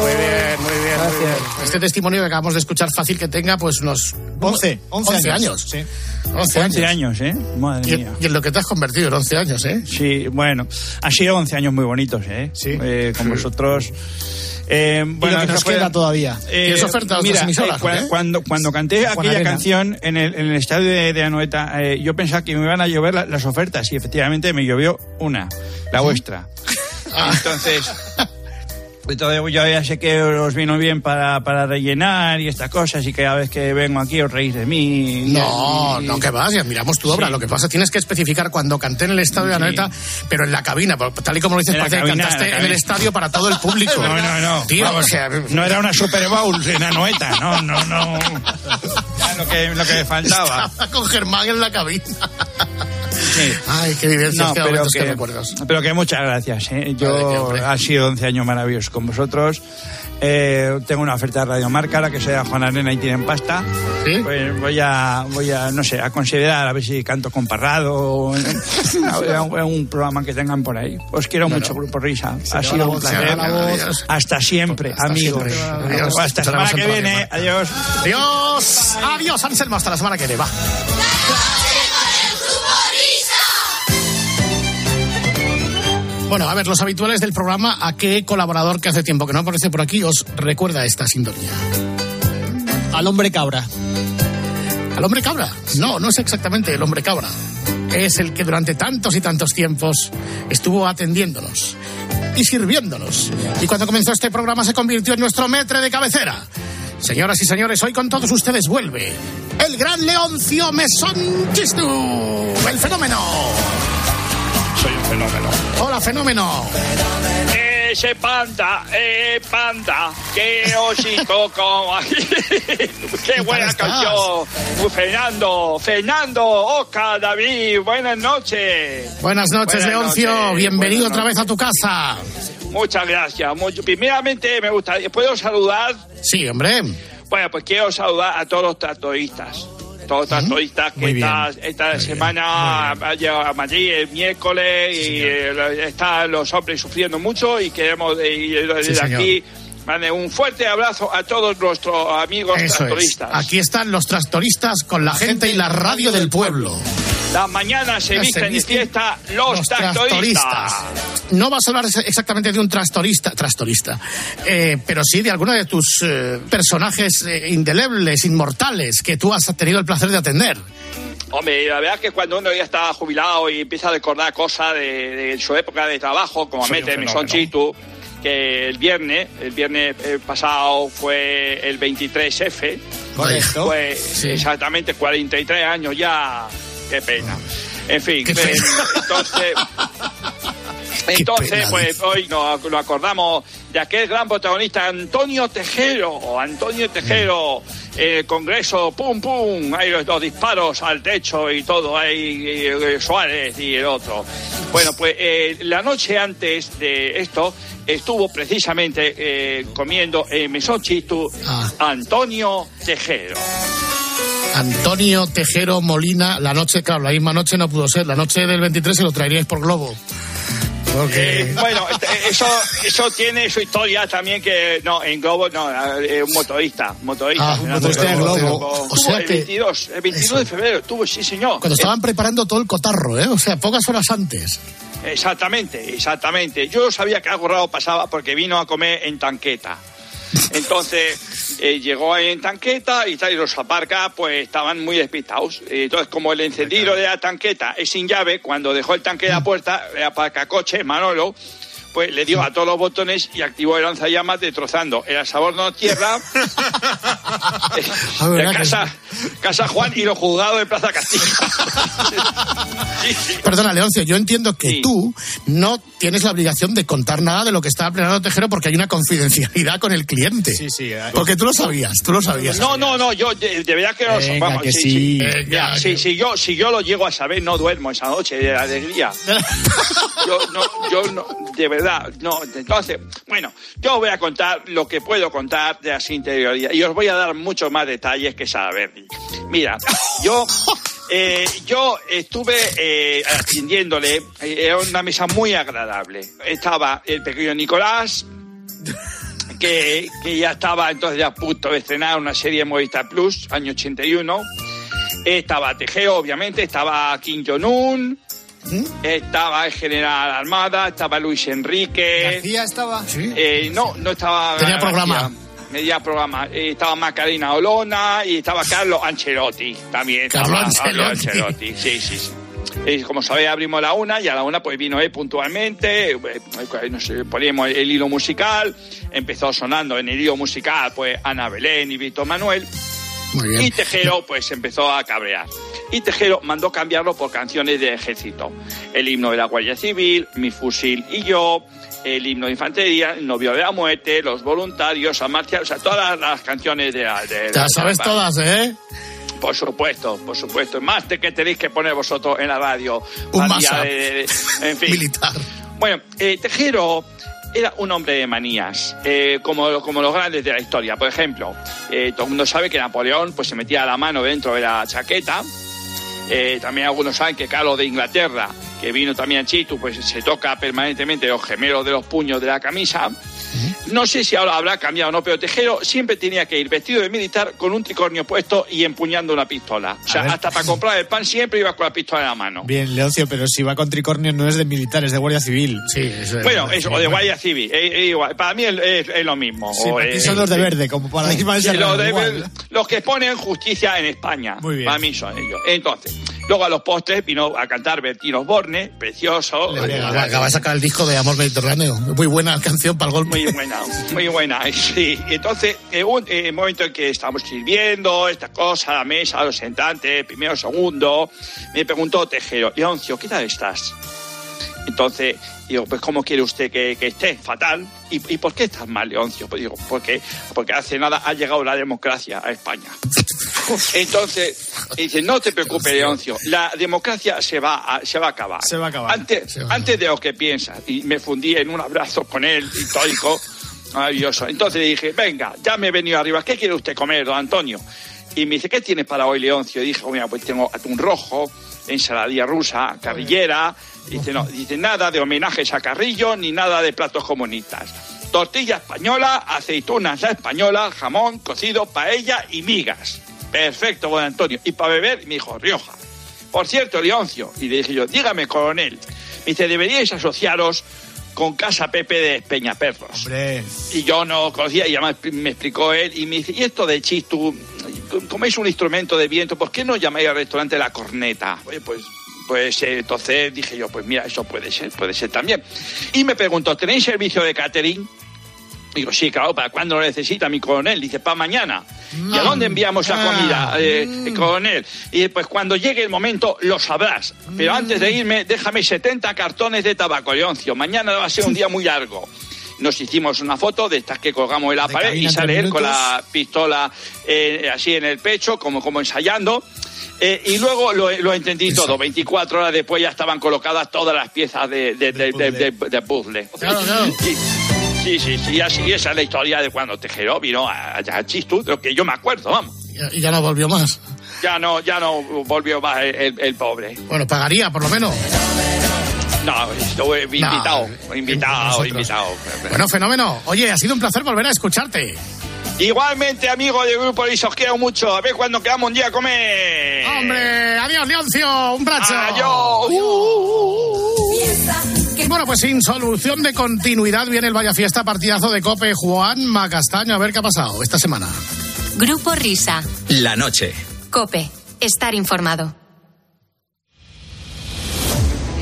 Muy bien, muy bien, muy bien. este testimonio que acabamos de escuchar fácil que tenga pues unos 11, 11 años. Sí. 11 años. 11 años, ¿eh? Madre Y, mía. y en lo que te has convertido en 11 años, ¿eh? Sí, bueno, han sido 11 años muy bonitos, ¿eh? Sí. Eh, con vosotros. Eh, bueno, lo que nos eso fue- queda todavía. Eh, ¿Tienes oferta a mira, emisoras, eh, qué? cuando, cuando canté Juan aquella Arena. canción en el, en el estadio de, de Anoeta, eh, yo pensaba que me iban a llover la- las ofertas y efectivamente me llovió una, la vuestra. Ah. Entonces, *laughs* entonces yo ya sé que os vino bien para, para rellenar y estas cosas y que cada vez que vengo aquí os reís de mí. No, Y- no, que vas y admiramos tu obra. Sí. Lo que pasa tienes que especificar cuando canté en el estadio de Sí. Anoeta, pero en la cabina, tal y como lo dices, parece que cantaste en el estadio para todo el público. *laughs* No, no, no. Tío, Vamos, o sea, no era una Super Bowl en Anoeta, no, no, no. *laughs* Ya lo que, lo que me faltaba. Estaba con Germán en la cabina. Sí. Ay, qué vivencias, No, pero qué que, recuerdos. pero que muchas gracias. ¿eh? Yo ha sido 11 años maravillosos con vosotros. Eh, tengo una oferta de Radio Marca, ahora que sea Juan Arena y tienen pasta. ¿Sí? Pues voy a, voy a, no sé, a considerar a ver si canto con Parrado o en un programa que tengan por ahí. Os quiero mucho, Grupo Risa. Ha sido la un placer. la. Hasta siempre, Hasta amigos. siempre. Adiós. Hasta Escucharemos semana que viene. Adiós. Adiós, adiós, Anselmo, hasta la semana que viene, va. Bueno, a ver, los habituales del programa, ¿a qué colaborador que hace tiempo que no aparece por aquí os recuerda esta sintonía? Al hombre cabra. ¿Al hombre cabra? No, no es exactamente el hombre cabra. Es el que durante tantos y tantos tiempos estuvo atendiéndonos y sirviéndonos. Y cuando comenzó este programa se convirtió en nuestro metre de cabecera. Señoras y señores, hoy con todos ustedes vuelve el gran Leoncio Mesón Chistu, el fenómeno. Soy un fenómeno. Hola, fenómeno. Ese panda, eh, panda, *laughs* qué osito como Qué buena estás? canción. Fernando, Fernando, Oscar, David, buenas noches. Buenas noches, Leoncio. Bienvenido otra vez a tu casa. Muchas gracias. Mucho- Primeramente me gustaría, ¿puedo saludar? Sí, hombre. Bueno, pues quiero saludar a todos los tractoristas. Todos los tractoristas que esta, esta semana han llegado a Madrid el miércoles y eh, están los hombres sufriendo mucho y queremos eh, desde Sí, aquí mande un fuerte abrazo a todos nuestros amigos Eso es. tractoristas. Aquí están los tractoristas con la gente y la radio del pueblo. Las mañanas se visten visten fiesta los, los tractoristas. No vas a hablar ex- exactamente de un trastorista, trastorista, eh, pero sí de alguno de tus eh, personajes eh, indelebles, inmortales, que tú has tenido el placer de atender. Hombre, la verdad es que cuando uno ya está jubilado y empieza a recordar cosas de, de su época de trabajo, como Mete, fenómeno. Chitu, que el viernes, el viernes eh, pasado fue el 23F, Correcto. fue Sí. exactamente 43 años ya, qué pena. En fin, eh, entonces... Entonces, pues hoy nos, nos acordamos de aquel gran protagonista Antonio Tejero, Antonio Tejero, en el Congreso, pum pum, hay los, los disparos al techo y todo, hay eh, Suárez y el otro. Bueno, pues eh, la noche antes de esto estuvo precisamente eh, comiendo en Mesochitu Ah. Antonio Tejero. Antonio Tejero Molina, la noche, claro, la misma noche no pudo ser, la noche del 23 se lo traeríais por globo. Eh, bueno, eh, eso, eso tiene su historia también que no, en Globo no, eh, un motorista, motorista. Ah, un motorista de Globo. Globo. O sea el que- 22, el 22 de febrero tuvo, sí señor. Cuando estaban preparando todo el cotarro, ¿eh? O sea, pocas horas antes. Exactamente, exactamente. Yo sabía que algo raro pasaba porque vino a comer en tanqueta. Entonces eh, llegó en tanqueta y tal, y los aparca, pues estaban muy despistados. Eh, Entonces, como el encendido de la tanqueta es sin llave, cuando dejó el tanque de la puerta, el aparcacoche, Manolo, pues le dio a todos los botones y activó el lanzallamas destrozando el sabor no tierra, *laughs* eh, Ah, de ¿verdad que casa, casa Juan y los juzgados de Plaza Castilla. *laughs* Sí, sí. Perdona, Leoncio, yo entiendo que tú no tienes la obligación de contar nada de lo que estaba planeando Tejero porque hay una confidencialidad con el cliente. Sí, sí. eh. Porque tú lo sabías, tú lo sabías. No, no, no, yo de, de verdad que no Venga, vamos, que sí. Venga, que- si yo, si yo lo llego a saber, no duermo esa noche de alegría. *laughs* Yo no, yo no, de verdad, no. Entonces, bueno, yo voy a contar lo que puedo contar de las interioridades y os voy a dar muchos más detalles que Salaberry. Mira, *laughs* yo, eh, yo estuve eh, atendiéndole, eh, era una mesa muy agradable. Estaba el pequeño Nicolás, *laughs* que, que ya estaba entonces ya a punto de estrenar una serie en Movistar Plus, año 81. Estaba Tejero, obviamente, estaba Kim Jong-un, estaba el general Armada, estaba Luis Enrique. García estaba. Eh, no, no estaba. Tenía García. programa. Tenía programa. Eh, estaba Macarena Olona y estaba Carlos Ancelotti también. Carlo estaba Carlo Ancelotti. Ancelotti, Sí, sí, sí. Eh, como sabéis, abrimos a la una y a la una pues vino él puntualmente, eh, no sé, poníamos el, el hilo musical, empezó sonando en el hilo musical pues Ana Belén y Víctor Manuel. Muy bien. Y Tejero pues empezó a cabrear. Y Tejero mandó cambiarlo por canciones de ejército. El himno de la Guardia Civil, Mi fusil y yo, el himno de infantería, el novio de la muerte, los voluntarios, a marcha, o sea, todas las, canciones de la... De, las sabes de- todas, ¿eh? Por supuesto, por supuesto. Más de que tenéis que poner vosotros en la radio. Un de- de- de- en *laughs* fin. Militar. Bueno, eh, Tejero era un hombre de manías, eh, como, como los grandes de la historia. Por ejemplo, eh, todo el mundo sabe que Napoleón pues, se metía la mano dentro de la chaqueta. Eh, también algunos saben que Carlos de Inglaterra, que vino también a Chitu, pues se toca permanentemente los gemelos de los puños de la camisa. No sé si ahora habrá cambiado o no, pero Tejero siempre tenía que ir vestido de militar con un tricornio puesto y empuñando una pistola. O sea, hasta para comprar el pan siempre iba con la pistola en la mano. Bien, Leoncio, pero si va con tricornio no es de militar, es de Guardia Civil. Sí, eso es. Bueno, eso, o de Guardia Civil, eh, eh, igual. para mí es, es- es lo mismo. Sí, O, eh, son los de sí. verde, como para Sí, los, de- los que ponen justicia en España. Muy bien. Para mí son ellos. Entonces, luego a los postres vino a cantar Bertino Borne, precioso. Acaba acaba de sacar el disco de Amor Mediterráneo. Muy buena canción para el golpe. Muy buena, muy buena. Sí, entonces, en un eh, el momento en que estamos sirviendo, esta cosa, la mesa, los sentantes, primero, segundo, me preguntó Tejero, Leoncio, ¿qué tal estás? Entonces, digo, pues ¿cómo quiere usted que, que esté? Fatal. ¿Y, y por qué estás mal, Leoncio? Pues digo, porque, porque hace nada ha llegado la democracia a España. Entonces, dice, no te preocupes, Leoncio, la democracia se va a, se va a acabar. Se va a acabar. Antes, antes de lo que piensas. Y me fundí en un abrazo con él, histórico, maravilloso. Entonces dije, venga, ya me he venido arriba, ¿qué quiere usted comer, don Antonio? Y me dice, ¿qué tienes para hoy, Leoncio? Y dije, mira, pues tengo atún rojo, ensaladilla rusa, carrillera. Dice, no, dice, nada de homenajes a Carrillo ni nada de platos comunistas. Tortilla española, aceitunas la española, jamón, cocido, paella y migas. Perfecto, don Antonio. Y para beber, me dijo, Rioja. Por cierto, Leoncio, y le dije yo, dígame, coronel, me dice, deberíais asociaros con Casa Pepe de Peñaperros. Hombre, Y yo no conocía, y además me explicó él, y me dice, ¿y esto de chistu? Como es un instrumento de viento, ¿por qué no llamáis al restaurante La Corneta? Oye, pues, pues eh, entonces dije yo, pues mira, eso puede ser, puede ser también. Y me preguntó, ¿tenéis servicio de catering? Digo, sí, claro, ¿para cuándo lo necesita mi coronel? Dice, para mañana. ¿Y a dónde enviamos la comida, eh, coronel? Y pues cuando llegue el momento lo sabrás. Pero antes de irme, déjame 70 cartones de tabaco, Leoncio. Mañana va a ser un día muy largo. Nos hicimos una foto de estas que colgamos en la pared y sale él con la pistola eh, así en el pecho, como, como ensayando. Eh, y luego lo, lo entendí todo. 24 horas después ya estaban colocadas todas las piezas de, de, de- de- de puzzle. Claro, claro. Sí, sí, sí, sí, y así esa es la historia de cuando Tejero vino a, a, Chistu, de lo que yo me acuerdo, vamos. Y- Y ya no volvió más. Ya no, ya no volvió más el, el- el pobre. Bueno, pagaría, por lo menos. No, estuve invitado, invitado, nosotros. invitado. Bueno, fenómeno. Oye, ha sido un placer volver a escucharte. Igualmente, amigo del grupo Liz, os quiero mucho. A ver cuando quedamos un día a comer. ¡Hombre! ¡Adiós, Leoncio! ¡Un brazo! Adiós. Bueno, pues sin solución de continuidad viene el Vaya Fiesta partidazo de Cope Juan Macastaño. A ver qué ha pasado esta semana. Grupo Risa. La noche. Cope. Estar informado.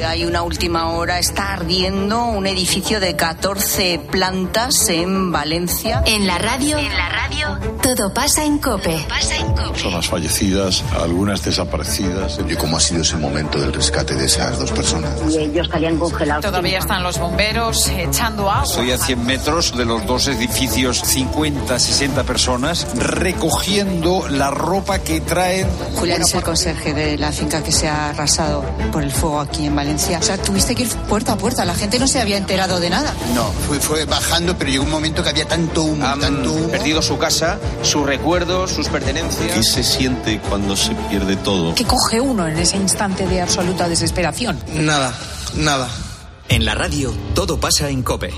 Hay una última hora, está ardiendo un edificio de 14 plantas en Valencia. En la radio. En la radio. Todo pasa en Cope. Pasa en Cope. Personas fallecidas, algunas desaparecidas. ¿Y cómo ha sido ese momento del rescate de esas dos personas? y ellos estarían congelados. Todavía están los bomberos echando agua. Estoy a 100 metros de los dos edificios, 50, 60 personas, recogiendo la ropa que traen. Julián es el conserje de la finca que se ha arrasado por el fuego aquí en Valencia. O sea, tuviste que ir puerta a puerta. La gente no se había enterado de nada. No, fue, fue bajando, pero llegó un momento que había tanto humo, tanto humo. perdido su casa, sus recuerdos, sus pertenencias. ¿Qué se siente cuando se pierde todo? ¿Qué coge uno en ese instante de absoluta desesperación? Nada, nada. En la radio, todo pasa en Cope.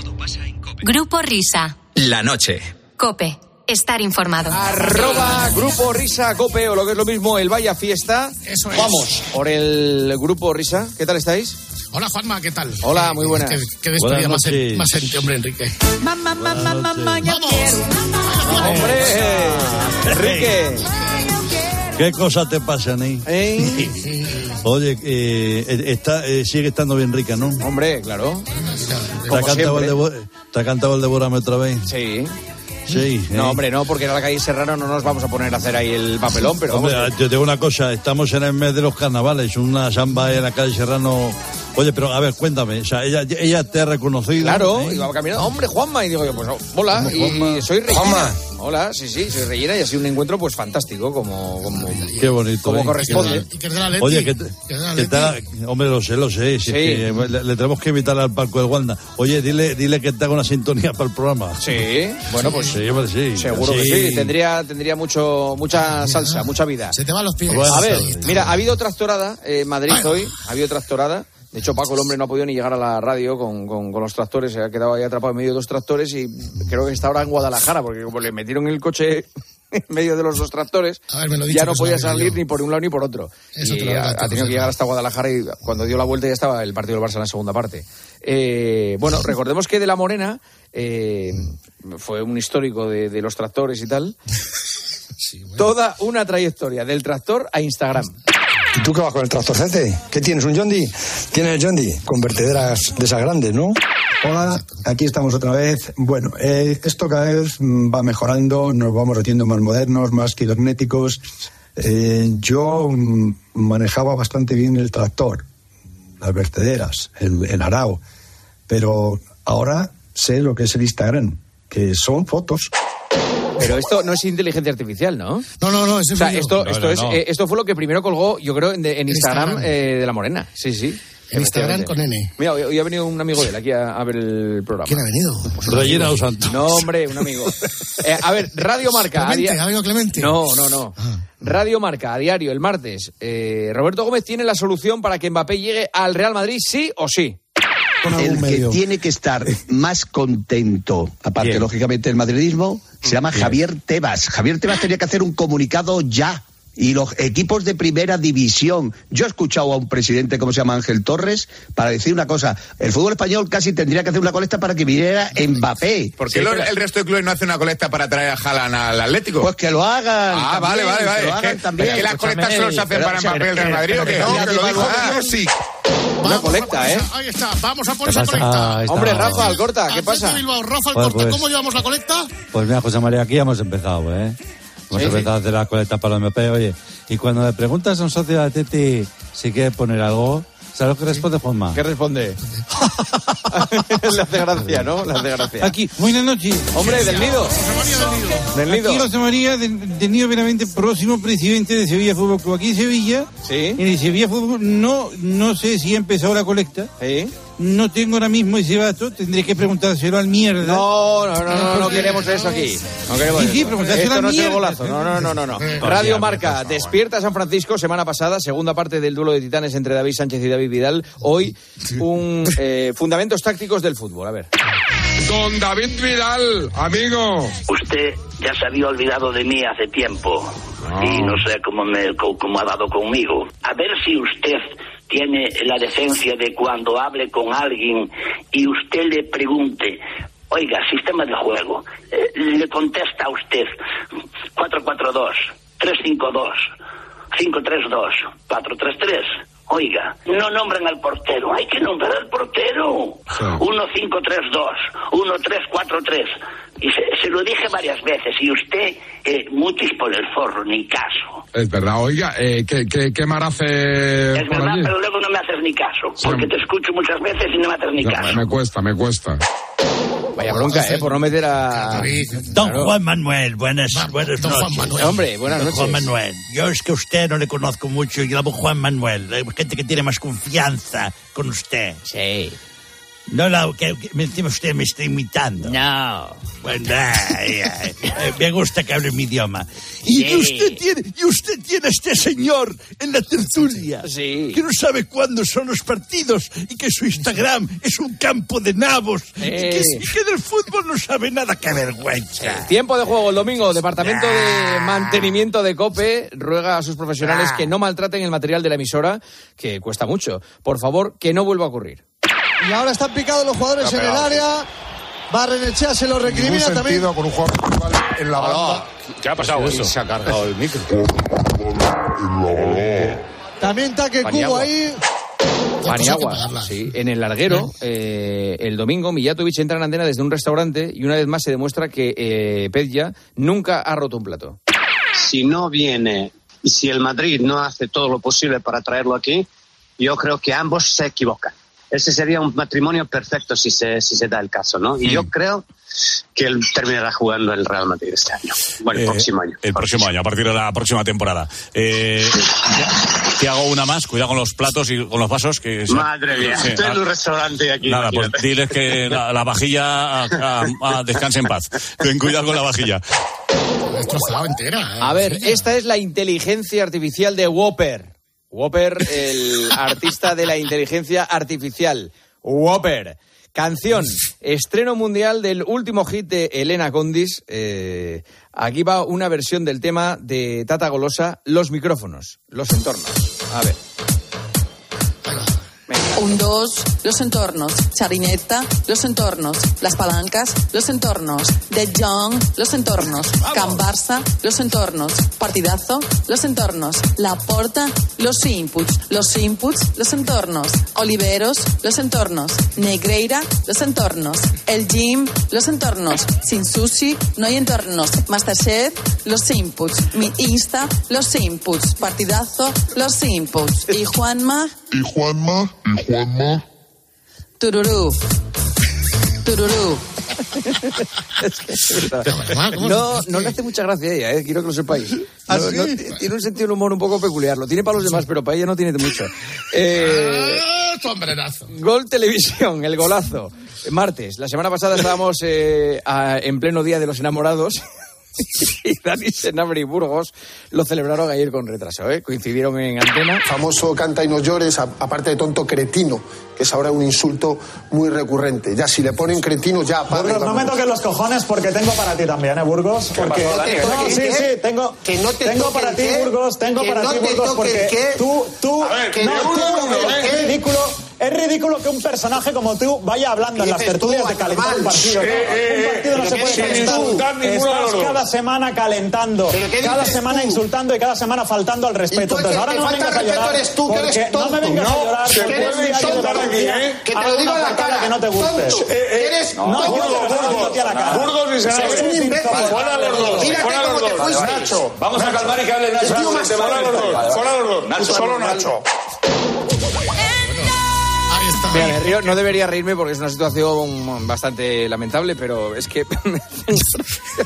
Grupo Risa. La noche. Cope. Estar informado. Arroba Grupo Risa Cope, o lo que es lo mismo, el Vaya Fiesta. Eso es. Vamos por el Grupo Risa. ¿Qué tal estáis? Hola Juanma, ¿qué tal? Hola, muy buenas. Qué, qué despedida Buenas más, en- más ente, hombre, Enrique. Mamá, mamá, mamá, ya quiero. ¡Hombre! ¡Enrique! ¿Qué cosas te pasan ahí? *laughs* Oye, eh, está, eh, sigue estando bien rica, ¿no? Hombre, claro. ¿Te ha, cantado el siempre. devo- ¿Te ha cantado el Devórame otra vez? Sí. Sí. No, eh. hombre, no, porque en la calle Serrano no nos vamos a poner a hacer ahí el papelón, pero Hombre, vamos. te digo una cosa, estamos en el mes de los carnavales, una samba en la calle Serrano. Oye, pero a ver, cuéntame, o sea, ella, ella te ha reconocido. Claro, ¿eh? iba caminando. Hombre, Juanma. Y digo yo, pues oh, hola. Y, y soy Regina. Juanma. Hola, sí, sí, soy Regina y ha sido un encuentro pues fantástico, como, como, Qué bonito. como ¿eh? corresponde. Que. Oye, que, te- Que hombre, lo sé, lo sé. si es Sí. que le, le tenemos que invitar al palco del Wanda. Oye, dile, dile que te haga una sintonía para el programa. Sí, bueno, pues Sí, hombre, sí. seguro que sí. Tendría, tendría mucho, mucha salsa, mucha vida. Se te van los pies. Bueno, A ver, sí. mira, ha habido tractorada en Madrid hoy, ha habido tractorada. De hecho, Paco, el hombre, no ha podido ni llegar a la radio con, con- con los tractores, se ha quedado ahí atrapado en medio de dos tractores y creo que está ahora en Guadalajara, porque como le metieron el coche *laughs* en medio de los dos tractores, ver, lo ya no podía salir yo. ni por un lado ni por otro. Eso y ha, tenido que llegar hasta Guadalajara y cuando dio la vuelta ya estaba el partido del Barça en la segunda parte. Eh, bueno, *laughs* recordemos que de la Morena eh, fue un histórico de, de los tractores y tal. *laughs* Toda una trayectoria del tractor a Instagram. ¿Y tú qué vas con el tractorcete? ¿Qué tienes, un Yondi? Tienes el Yondi, con vertederas de esas grandes, ¿no? Hola, aquí estamos otra vez. Bueno, eh, esto cada vez mm, va mejorando, nos vamos haciendo más modernos, más cibernéticos. Eh, yo mm, manejaba bastante bien el tractor, las vertederas, el, el arao, pero ahora sé lo que es el Instagram, que son fotos. Pero esto no es inteligencia artificial, ¿no? No, no, no, eso O sea, esto, No, esto, no, es, no. eh, esto fue lo que primero colgó, yo creo, en, de- en Instagram, Instagram. eh, de la Morena. Sí, sí. En Instagram con N. Mira, hoy, hoy ha venido un amigo de él aquí a, a ver el programa. ¿Quién ha venido? Regina Dos Santos. No, hombre, un amigo. *laughs* Eh, a ver, Radio Marca. Clemente, dia- ha venido Clemente. No, no, no. Radio Marca, a diario, el martes. Eh, Roberto Gómez tiene la solución para que Mbappé llegue al Real Madrid, sí o sí. El que tiene que estar más contento, aparte Bien. lógicamente del madridismo, se llama Javier Tebas. Javier Tebas tenía que hacer un comunicado ya. Y los equipos de primera división. Yo he escuchado a un presidente, como se llama Ángel Torres, para decir una cosa. El fútbol español casi tendría que hacer una colecta para que viniera Mbappé. ¿Por qué el resto de clubes no hace una colecta para traer a Haaland al Atlético? Pues que lo hagan. Ah, también, vale, vale, vale. que lo Es hagan que- también. es que las colectas solo se hacen para Mbappé del Real Madrid, ¿o qué? No, que lo dijo sí. Una colecta, ¿eh? Ahí está, vamos a por ¿Qué esa pasa? colecta. Ah, está. Hombre, Rafa Alcorta, ¿qué pasa? Bilbao, Rafa Alcorta, pues- ¿cómo llevamos la colecta? Pues mira, José María, aquí ya hemos empezado, ¿eh? Hemos Sí, empezado a hacer la colecta para los MP, oye. Y cuando le preguntas a un socio de Atleti si quiere poner algo, ¿sabes lo que responde Juanma? ¿Qué responde? *laughs* Le hace gracia, ¿no? Le hace gracia. Aquí, buenas noches. Hombre, del nido. Del nido. Aquí José María, del, del Nido Benavente, próximo presidente de Sevilla Fútbol Club. Aquí en Sevilla, Sí. en el Sevilla Fútbol, no, no sé si ha empezado la colecta. Sí. No tengo ahora mismo ese dato, tendré que preguntárselo al mierda. No, no, no, no, no queremos eso aquí. No queremos Sí, sí, eso. preguntárselo Esto a no es el mierda. golazo. No, no, no, no, no. Radio Marca, despierta San Francisco, semana pasada, segunda parte del duelo de titanes entre David Sánchez y David Vidal. Hoy, un eh, fundamentos tácticos del fútbol. A ver. Don David Vidal, amigo. Usted ya se había olvidado de mí hace tiempo y no sé cómo, me, cómo ha dado conmigo. A ver si usted tiene la decencia de cuando hable con alguien y usted le pregunte, oiga, sistema de juego, eh, le contesta a usted 442, 352, 532, 433. Oiga, no nombran al portero, hay que nombrar al portero. 1532, 1343. Y se, se lo dije varias veces y usted, eh, mutis por el forro, ni caso. Es verdad, oiga, eh, ¿qué, qué, qué mar hace Es verdad, allí? pero luego no me haces ni caso, Sí, porque te escucho muchas veces y no me haces ni No, caso. me cuesta, me cuesta. Vaya bronca, ¿eh? Por no meter a... Don Claro. Juan Manuel, buenas, buenas don Juan noches. Manuel. Hombre, buenas Don noches. Juan Manuel, yo es que a usted no le conozco mucho, yo llamo Juan Manuel, hay gente que tiene más confianza con usted. Sí. No, la, que, que encima usted me está imitando. No. Bueno, ay, ay, eh, me gusta que hable mi idioma. Y Sí. usted tiene, y usted tiene a este señor en la tertulia Sí. que no sabe cuándo son los partidos y que su Instagram es un campo de nabos y, que, y que del fútbol no sabe nada. ¡Qué vergüenza! Tiempo de juego el domingo. Departamento de Mantenimiento de COPE ruega a sus profesionales Ah. que no maltraten el material de la emisora, que cuesta mucho. Por favor, que no vuelva a ocurrir. Y ahora están picados los jugadores en el área. Barrenechea se lo recrimina también. con un jugador rival en la banda. ¿Qué ha pasado eso? Se ha cargado el micro. También taque cubo ahí. Paniagua, sí. En el larguero, eh, el domingo, Mijatovic entra en antena desde un restaurante y una vez más se demuestra que eh, Pedja nunca ha roto un plato. si no viene y si el Madrid no hace todo lo posible para traerlo aquí, yo creo que ambos se equivocan. Ese sería un matrimonio perfecto si se, si se da el caso, ¿no? Y yo creo que él terminará jugando el Real Madrid este año. Bueno, el Eh, próximo año. El próximo año, a partir de la próxima temporada. Eh, te hago una más, cuidado con los platos y con los vasos. que se- Madre mía, Sí, estoy en un restaurante aquí. Nada, pues diles que la, la vajilla ah, descanse en paz. Ten cuidado con la vajilla. Destrozado entera. ¿eh? A ver, esta es la inteligencia artificial de Whopper. Whopper, el *laughs* artista de la inteligencia artificial. Whopper. Canción, estreno mundial del último hit de Elena Condis. Eh, aquí va una versión del tema de Tata Golosa, los micrófonos, los entornos. A ver. Un, dos, los entornos. Charineta, los entornos. Las palancas, los entornos. De Jong, los entornos. Can Barça, los entornos. Partidazo, los entornos. La Porta, los inputs. Los inputs, los entornos. Oliveros, los entornos. Negreira, los entornos. El gym, los entornos. Sin sushi, no hay entornos. Masterchef, los inputs. Mi Insta, los inputs. Partidazo, los inputs. Y Juanma, Y Juanma, y Juanma. Tururú. Tururú. No, no le hace mucha gracia a ella, eh, quiero que lo sepáis. No, no, tiene un sentido del humor un poco peculiar. Lo tiene para los demás, pero para ella no tiene mucho. Eh, ¡Ah! Gol Televisión, el golazo. Martes, la semana pasada estábamos eh, a- en pleno día de los enamorados. Y Dani Senabri y Burgos lo celebraron ayer con retraso, ¿eh? Coincidieron en antena. Famoso canta y no llores, aparte de tonto cretino, que es ahora un insulto muy recurrente. Ya, si le ponen cretino, ya apaga. y Burgos, no me toques los cojones porque tengo para ti también, ¿eh, Burgos? Porque pasó, Dani? No, ¿Qué? sí, sí, tengo, Que no te tengo para ti, qué. Burgos, tengo Que para no ti, te Burgos, porque tú, tú, A ver, que no, ridículo, es ridículo que un personaje como tú vaya hablando en las tertulias de calentar un partido. Eh, eh, un partido no pero se puede calentar. Estás cada semana calentando, ¿Pero qué cada semana insultando y cada semana faltando al respeto. Entonces ahora no me vengas a llorar eres tú, que eres porque no me tonto. vengas a llorar se puede insultar aquí, ¿eh? Que te lo digo a la cara. que no te guste. Tonto. Eres no, tonto. Burgos. Burgos y. Eres Eres un imbécil. Fuera los dos, fuera los dos. Nacho, Vamos a calmar y que hable Nacho. Fuera los dos, fuera los dos. Solo. Nacho. Ahí está. Mira, me río, no debería reírme porque es una situación bastante lamentable, pero es que *laughs* me hacen gracia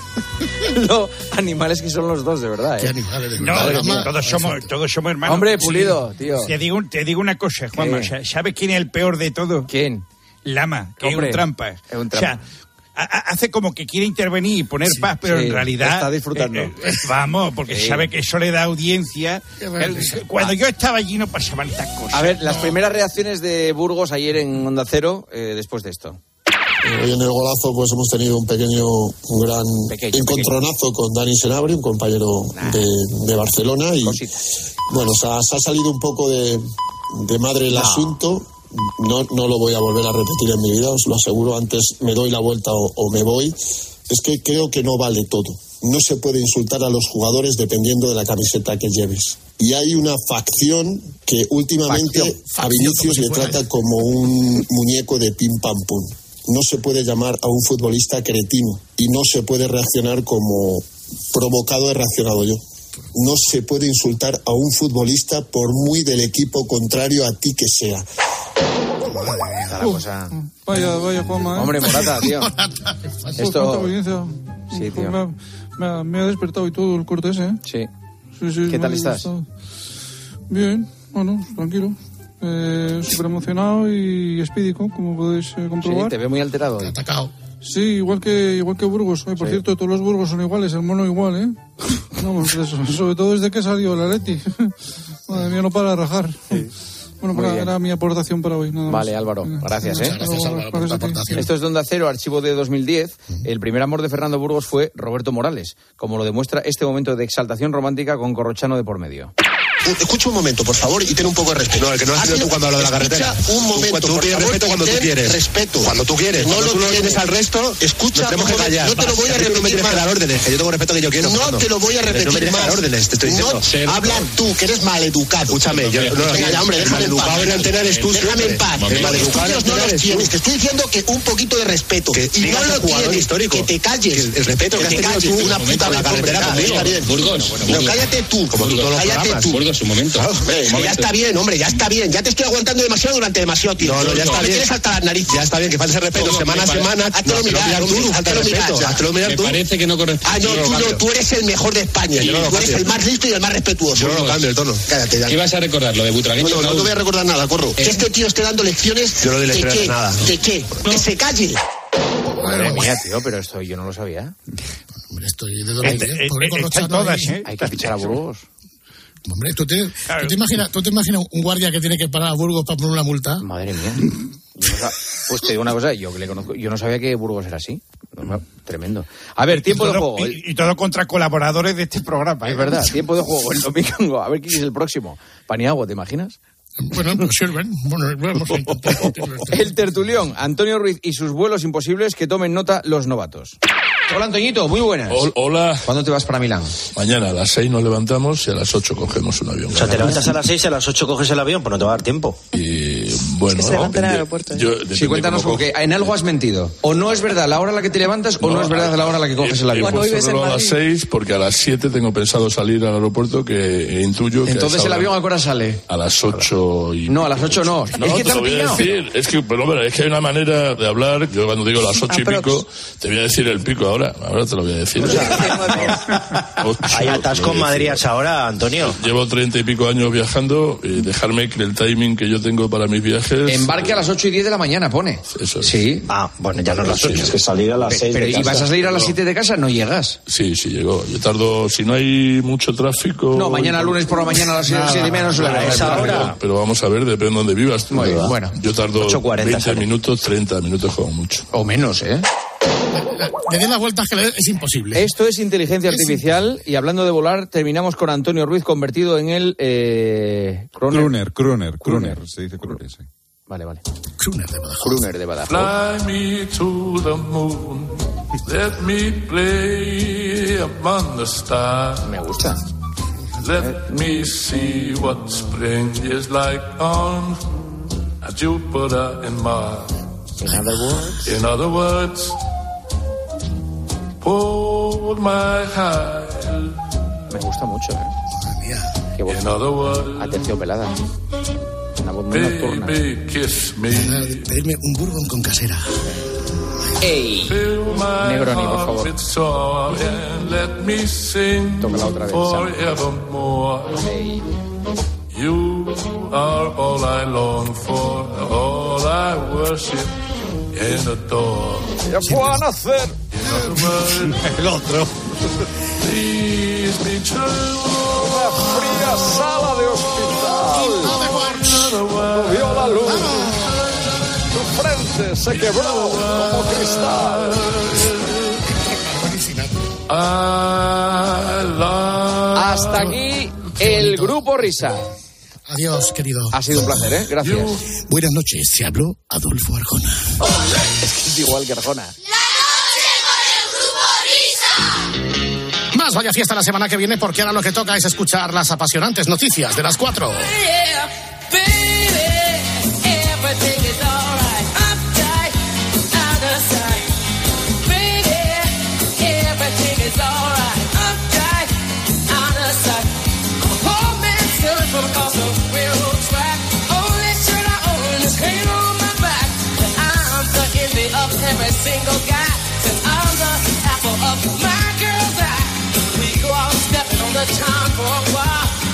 *laughs* los animales que son los dos, de verdad. ¿Qué ¿eh? animales? de No, no, todos somos, todos somos hermanos. Hombre, Pulido, tío. Te digo, te digo una cosa, Juanma. ¿Qué? ¿Sabes quién es el peor de todo? ¿Quién? Lama, que Hombre, es un trampa. es un O sea, trampa. Hace como que quiere intervenir y poner paz, pero sí, en realidad está disfrutando. eh, eh, vamos, porque Sí. sabe que eso le da audiencia. El- Cuando yo estaba allí no pasaban estas cosas. A ver, las primeras reacciones de Burgos ayer en Onda Cero eh, después de esto. Hoy en el golazo pues hemos tenido un pequeño, un gran Pequeño, encontronazo con Dani Senabri, un compañero de, de Barcelona y bueno, se ha, se ha salido un poco de, de madre el No. asunto. No, no lo voy a volver a repetir en mi vida, os lo aseguro. Antes me doy la vuelta o, o me voy. Es que creo que no vale todo. No se puede insultar a los jugadores dependiendo de la camiseta que lleves. Y hay una facción que últimamente Facción, a Vinicius le trata como un muñeco de pim pam pum. No se puede llamar a un futbolista cretino y no se puede reaccionar como provocado he reaccionado yo. No se puede insultar a un futbolista por muy del equipo contrario a ti que sea. Cosa. Vaya, vaya, Juanma, ¿eh? Hombre, Morata, *laughs* tío. Esto. Sí, tío. Me ha, me ha- me ha despertado y todo el cortés, ¿eh? Sí. Sí, sí, ¿Qué tal estás? gustado. Bien, bueno, tranquilo. Eh, Súper emocionado y espídico, como podéis eh, Sí, comprobar. te veo muy alterado. Te ha atacado. Sí, igual que igual que Burgos. Ay, por cierto, todos los Burgos son iguales, el mono igual, ¿eh? *laughs* Vamos, eso, sobre todo desde que salió el Atleti. *laughs* Madre mía, no para rajar. Bueno, Muy para- bien. era mi aportación para hoy. Nada más. Vale, Álvaro, gracias, ¿eh? Gracias, Álvaro, por tu aportación. Esto es Donde Cero, archivo de 2010. El primer amor de Fernando Burgos fue Roberto Morales, como lo demuestra este momento de exaltación romántica con Corrochano de por medio. Escucha un momento, por favor, y ten un poco de respeto. No, el que no has sido tú cuando hablo de la carretera. un momento, Tú por pides favor, respeto cuando tú quieres. Respeto. Cuando tú quieres. No Cuando lo tú no tienes. tienes al resto, Escucha, nos tenemos que callar. no te lo voy a tú no me repetir tienes que dar más. órdenes, que yo tengo respeto que yo quiero. No Fernando. te lo voy a repetir No me tienes que más. dar órdenes, te estoy No, diciendo. habla tú, que eres maleducado. Escúchame, yo no Venga, ya, hombre, déjame. Maleducado en antena eres tú Déjame siempre. en paz. El Los maleducado en estudios no los tienes. Te estoy diciendo que un poquito de respeto. Y no lo tienes. histórico. Que te calles. El respeto que te calles. Una puta la carretera está bien. Burgos, No, cállate tú. Como tú Cállate tú. Burgos, un momento. Ya está bien, hombre, ya está bien. Ya te estoy aguantando demasiado durante demasiado tiempo. No, no, ya está bien. las narices. Ya está bien, que falte respeto semana a semana. No, mirar, hazte lo tú, mirar, Me parece que no corresponde. Ah, no, tú, eres el mejor de España. Tú eres el más listo y el más respetuoso. Yo no lo cambio el tono. Cállate ya. ¿Qué vas a recordar? ¿Lo de Butragueño? No, no, no Raúl? te voy a recordar nada, corro. Que este tío esté dando lecciones. Yo no doy ¿De lecciones qué? de nada. ¿De qué? Que se calle. Madre mía, tío, pero esto yo no lo sabía. Hombre, estoy de dolor. Este, ¿eh? Pobre eh, Corrochano están todas. ¿eh? Hay que fichar a Burgos. Hombre, ¿tú te, ¿tú, te imaginas, ¿tú te imaginas un guardia que tiene que parar a Burgos para poner una multa? Madre mía. No pues te digo una cosa, yo que le conozco, yo no sabía que Burgos era así. Tremendo. A ver, tiempo de juego. Y, y todo contra colaboradores de este programa. ¿eh? Es verdad, tiempo de juego el domingo. A ver quién es el próximo. Paniagua, ¿te imaginas? Bueno, pues sirven. Bueno, vamos *laughs* a intentar. El tertulión, Antonio Ruiz y sus vuelos imposibles que tomen nota los novatos. Hola, Antoñito, muy buenas. Hola. ¿Cuándo te vas para Milán? Mañana a las 6 nos levantamos y a las 8 cogemos un avión. O sea, te levantas a las 6 y a las 8 coges el avión, pues no te va a dar tiempo. Y bueno, se levanta en el aeropuerto, yo- Sí, cuéntanos, porque en algo has mentido. O no es verdad la hora a la que te levantas o no, es verdad la hora a la que coges el He avión. puesto el reloj a las 6 porque a las 7 tengo pensado salir al aeropuerto que intuyo que Entonces el avión a qué hora sale. A las 8 y... No, a las 8 no. No, es que te te lo voy a decir. Es que, pero hombre, es que hay una manera de hablar. Yo cuando digo las 8 y pico, te voy a decir el pico ahora. Ahora te lo voy a decir. Ocho, *laughs* Hay atasco en Madrid decir. a esa hora, Antonio. Llevo treinta y pico años viajando y dejarme que el timing que yo tengo para mis viajes... Embarque a las 8 y 10 de la mañana, pone. Eso es. Sí. Ah, bueno, ya no las 8. es que salir a las seis Pero de ¿y casa. vas a salir a las. 7 de casa? No llegas. Sí, sí, llegó. Yo tardo, si no hay mucho tráfico... No, mañana lunes por la mañana a las 7 y media no suele haber. Pero, pero vamos a ver, depende de dónde vivas. tú, bueno. Yo tardo 8:40 20 sale. minutos, 30 minutos como mucho. O menos, ¿eh? Le den las vueltas que le den, es imposible. Esto es inteligencia artificial y hablando de volar, terminamos con Antonio Ruiz convertido en el... Eh, Croner. Kruner, Kruner, Kruner, se dice Kruner, sí. Vale, vale. Kruner de Badajoz. Kruner de Badajoz. Fly me to the moon, let me play among the stars. Me gusta. Let me see what spring is like on Jupiter and Mars. In other words. In other words, hold my hand. Me gusta mucho, ¿eh? Qué voz. In other words, Aterciopelada. Una voz muy nocturna. baby, kiss me. Pedirme un bourbon con casera. ¡Ey! Fill my Negroni, por heart favor. with song and let me sing Tócala otra vez, forevermore. You are all I long for, all I worship and adore. ¡Ya fue a nacer! El otro. Please be true. Una fría sala de hospital. No vio la luz. Se quebró como cristal. Hasta aquí el grupo Risa. Adiós, querido. Ha sido un placer, ¿eh? Gracias. Buenas noches, se habló Adolfo Arjona. Es que es igual que Arjona. Más vaya fiesta la semana que viene porque ahora lo que toca es escuchar las apasionantes noticias de las cuatro. Single guy says I'm the apple of my girl's. We go out stepping on the time for a while.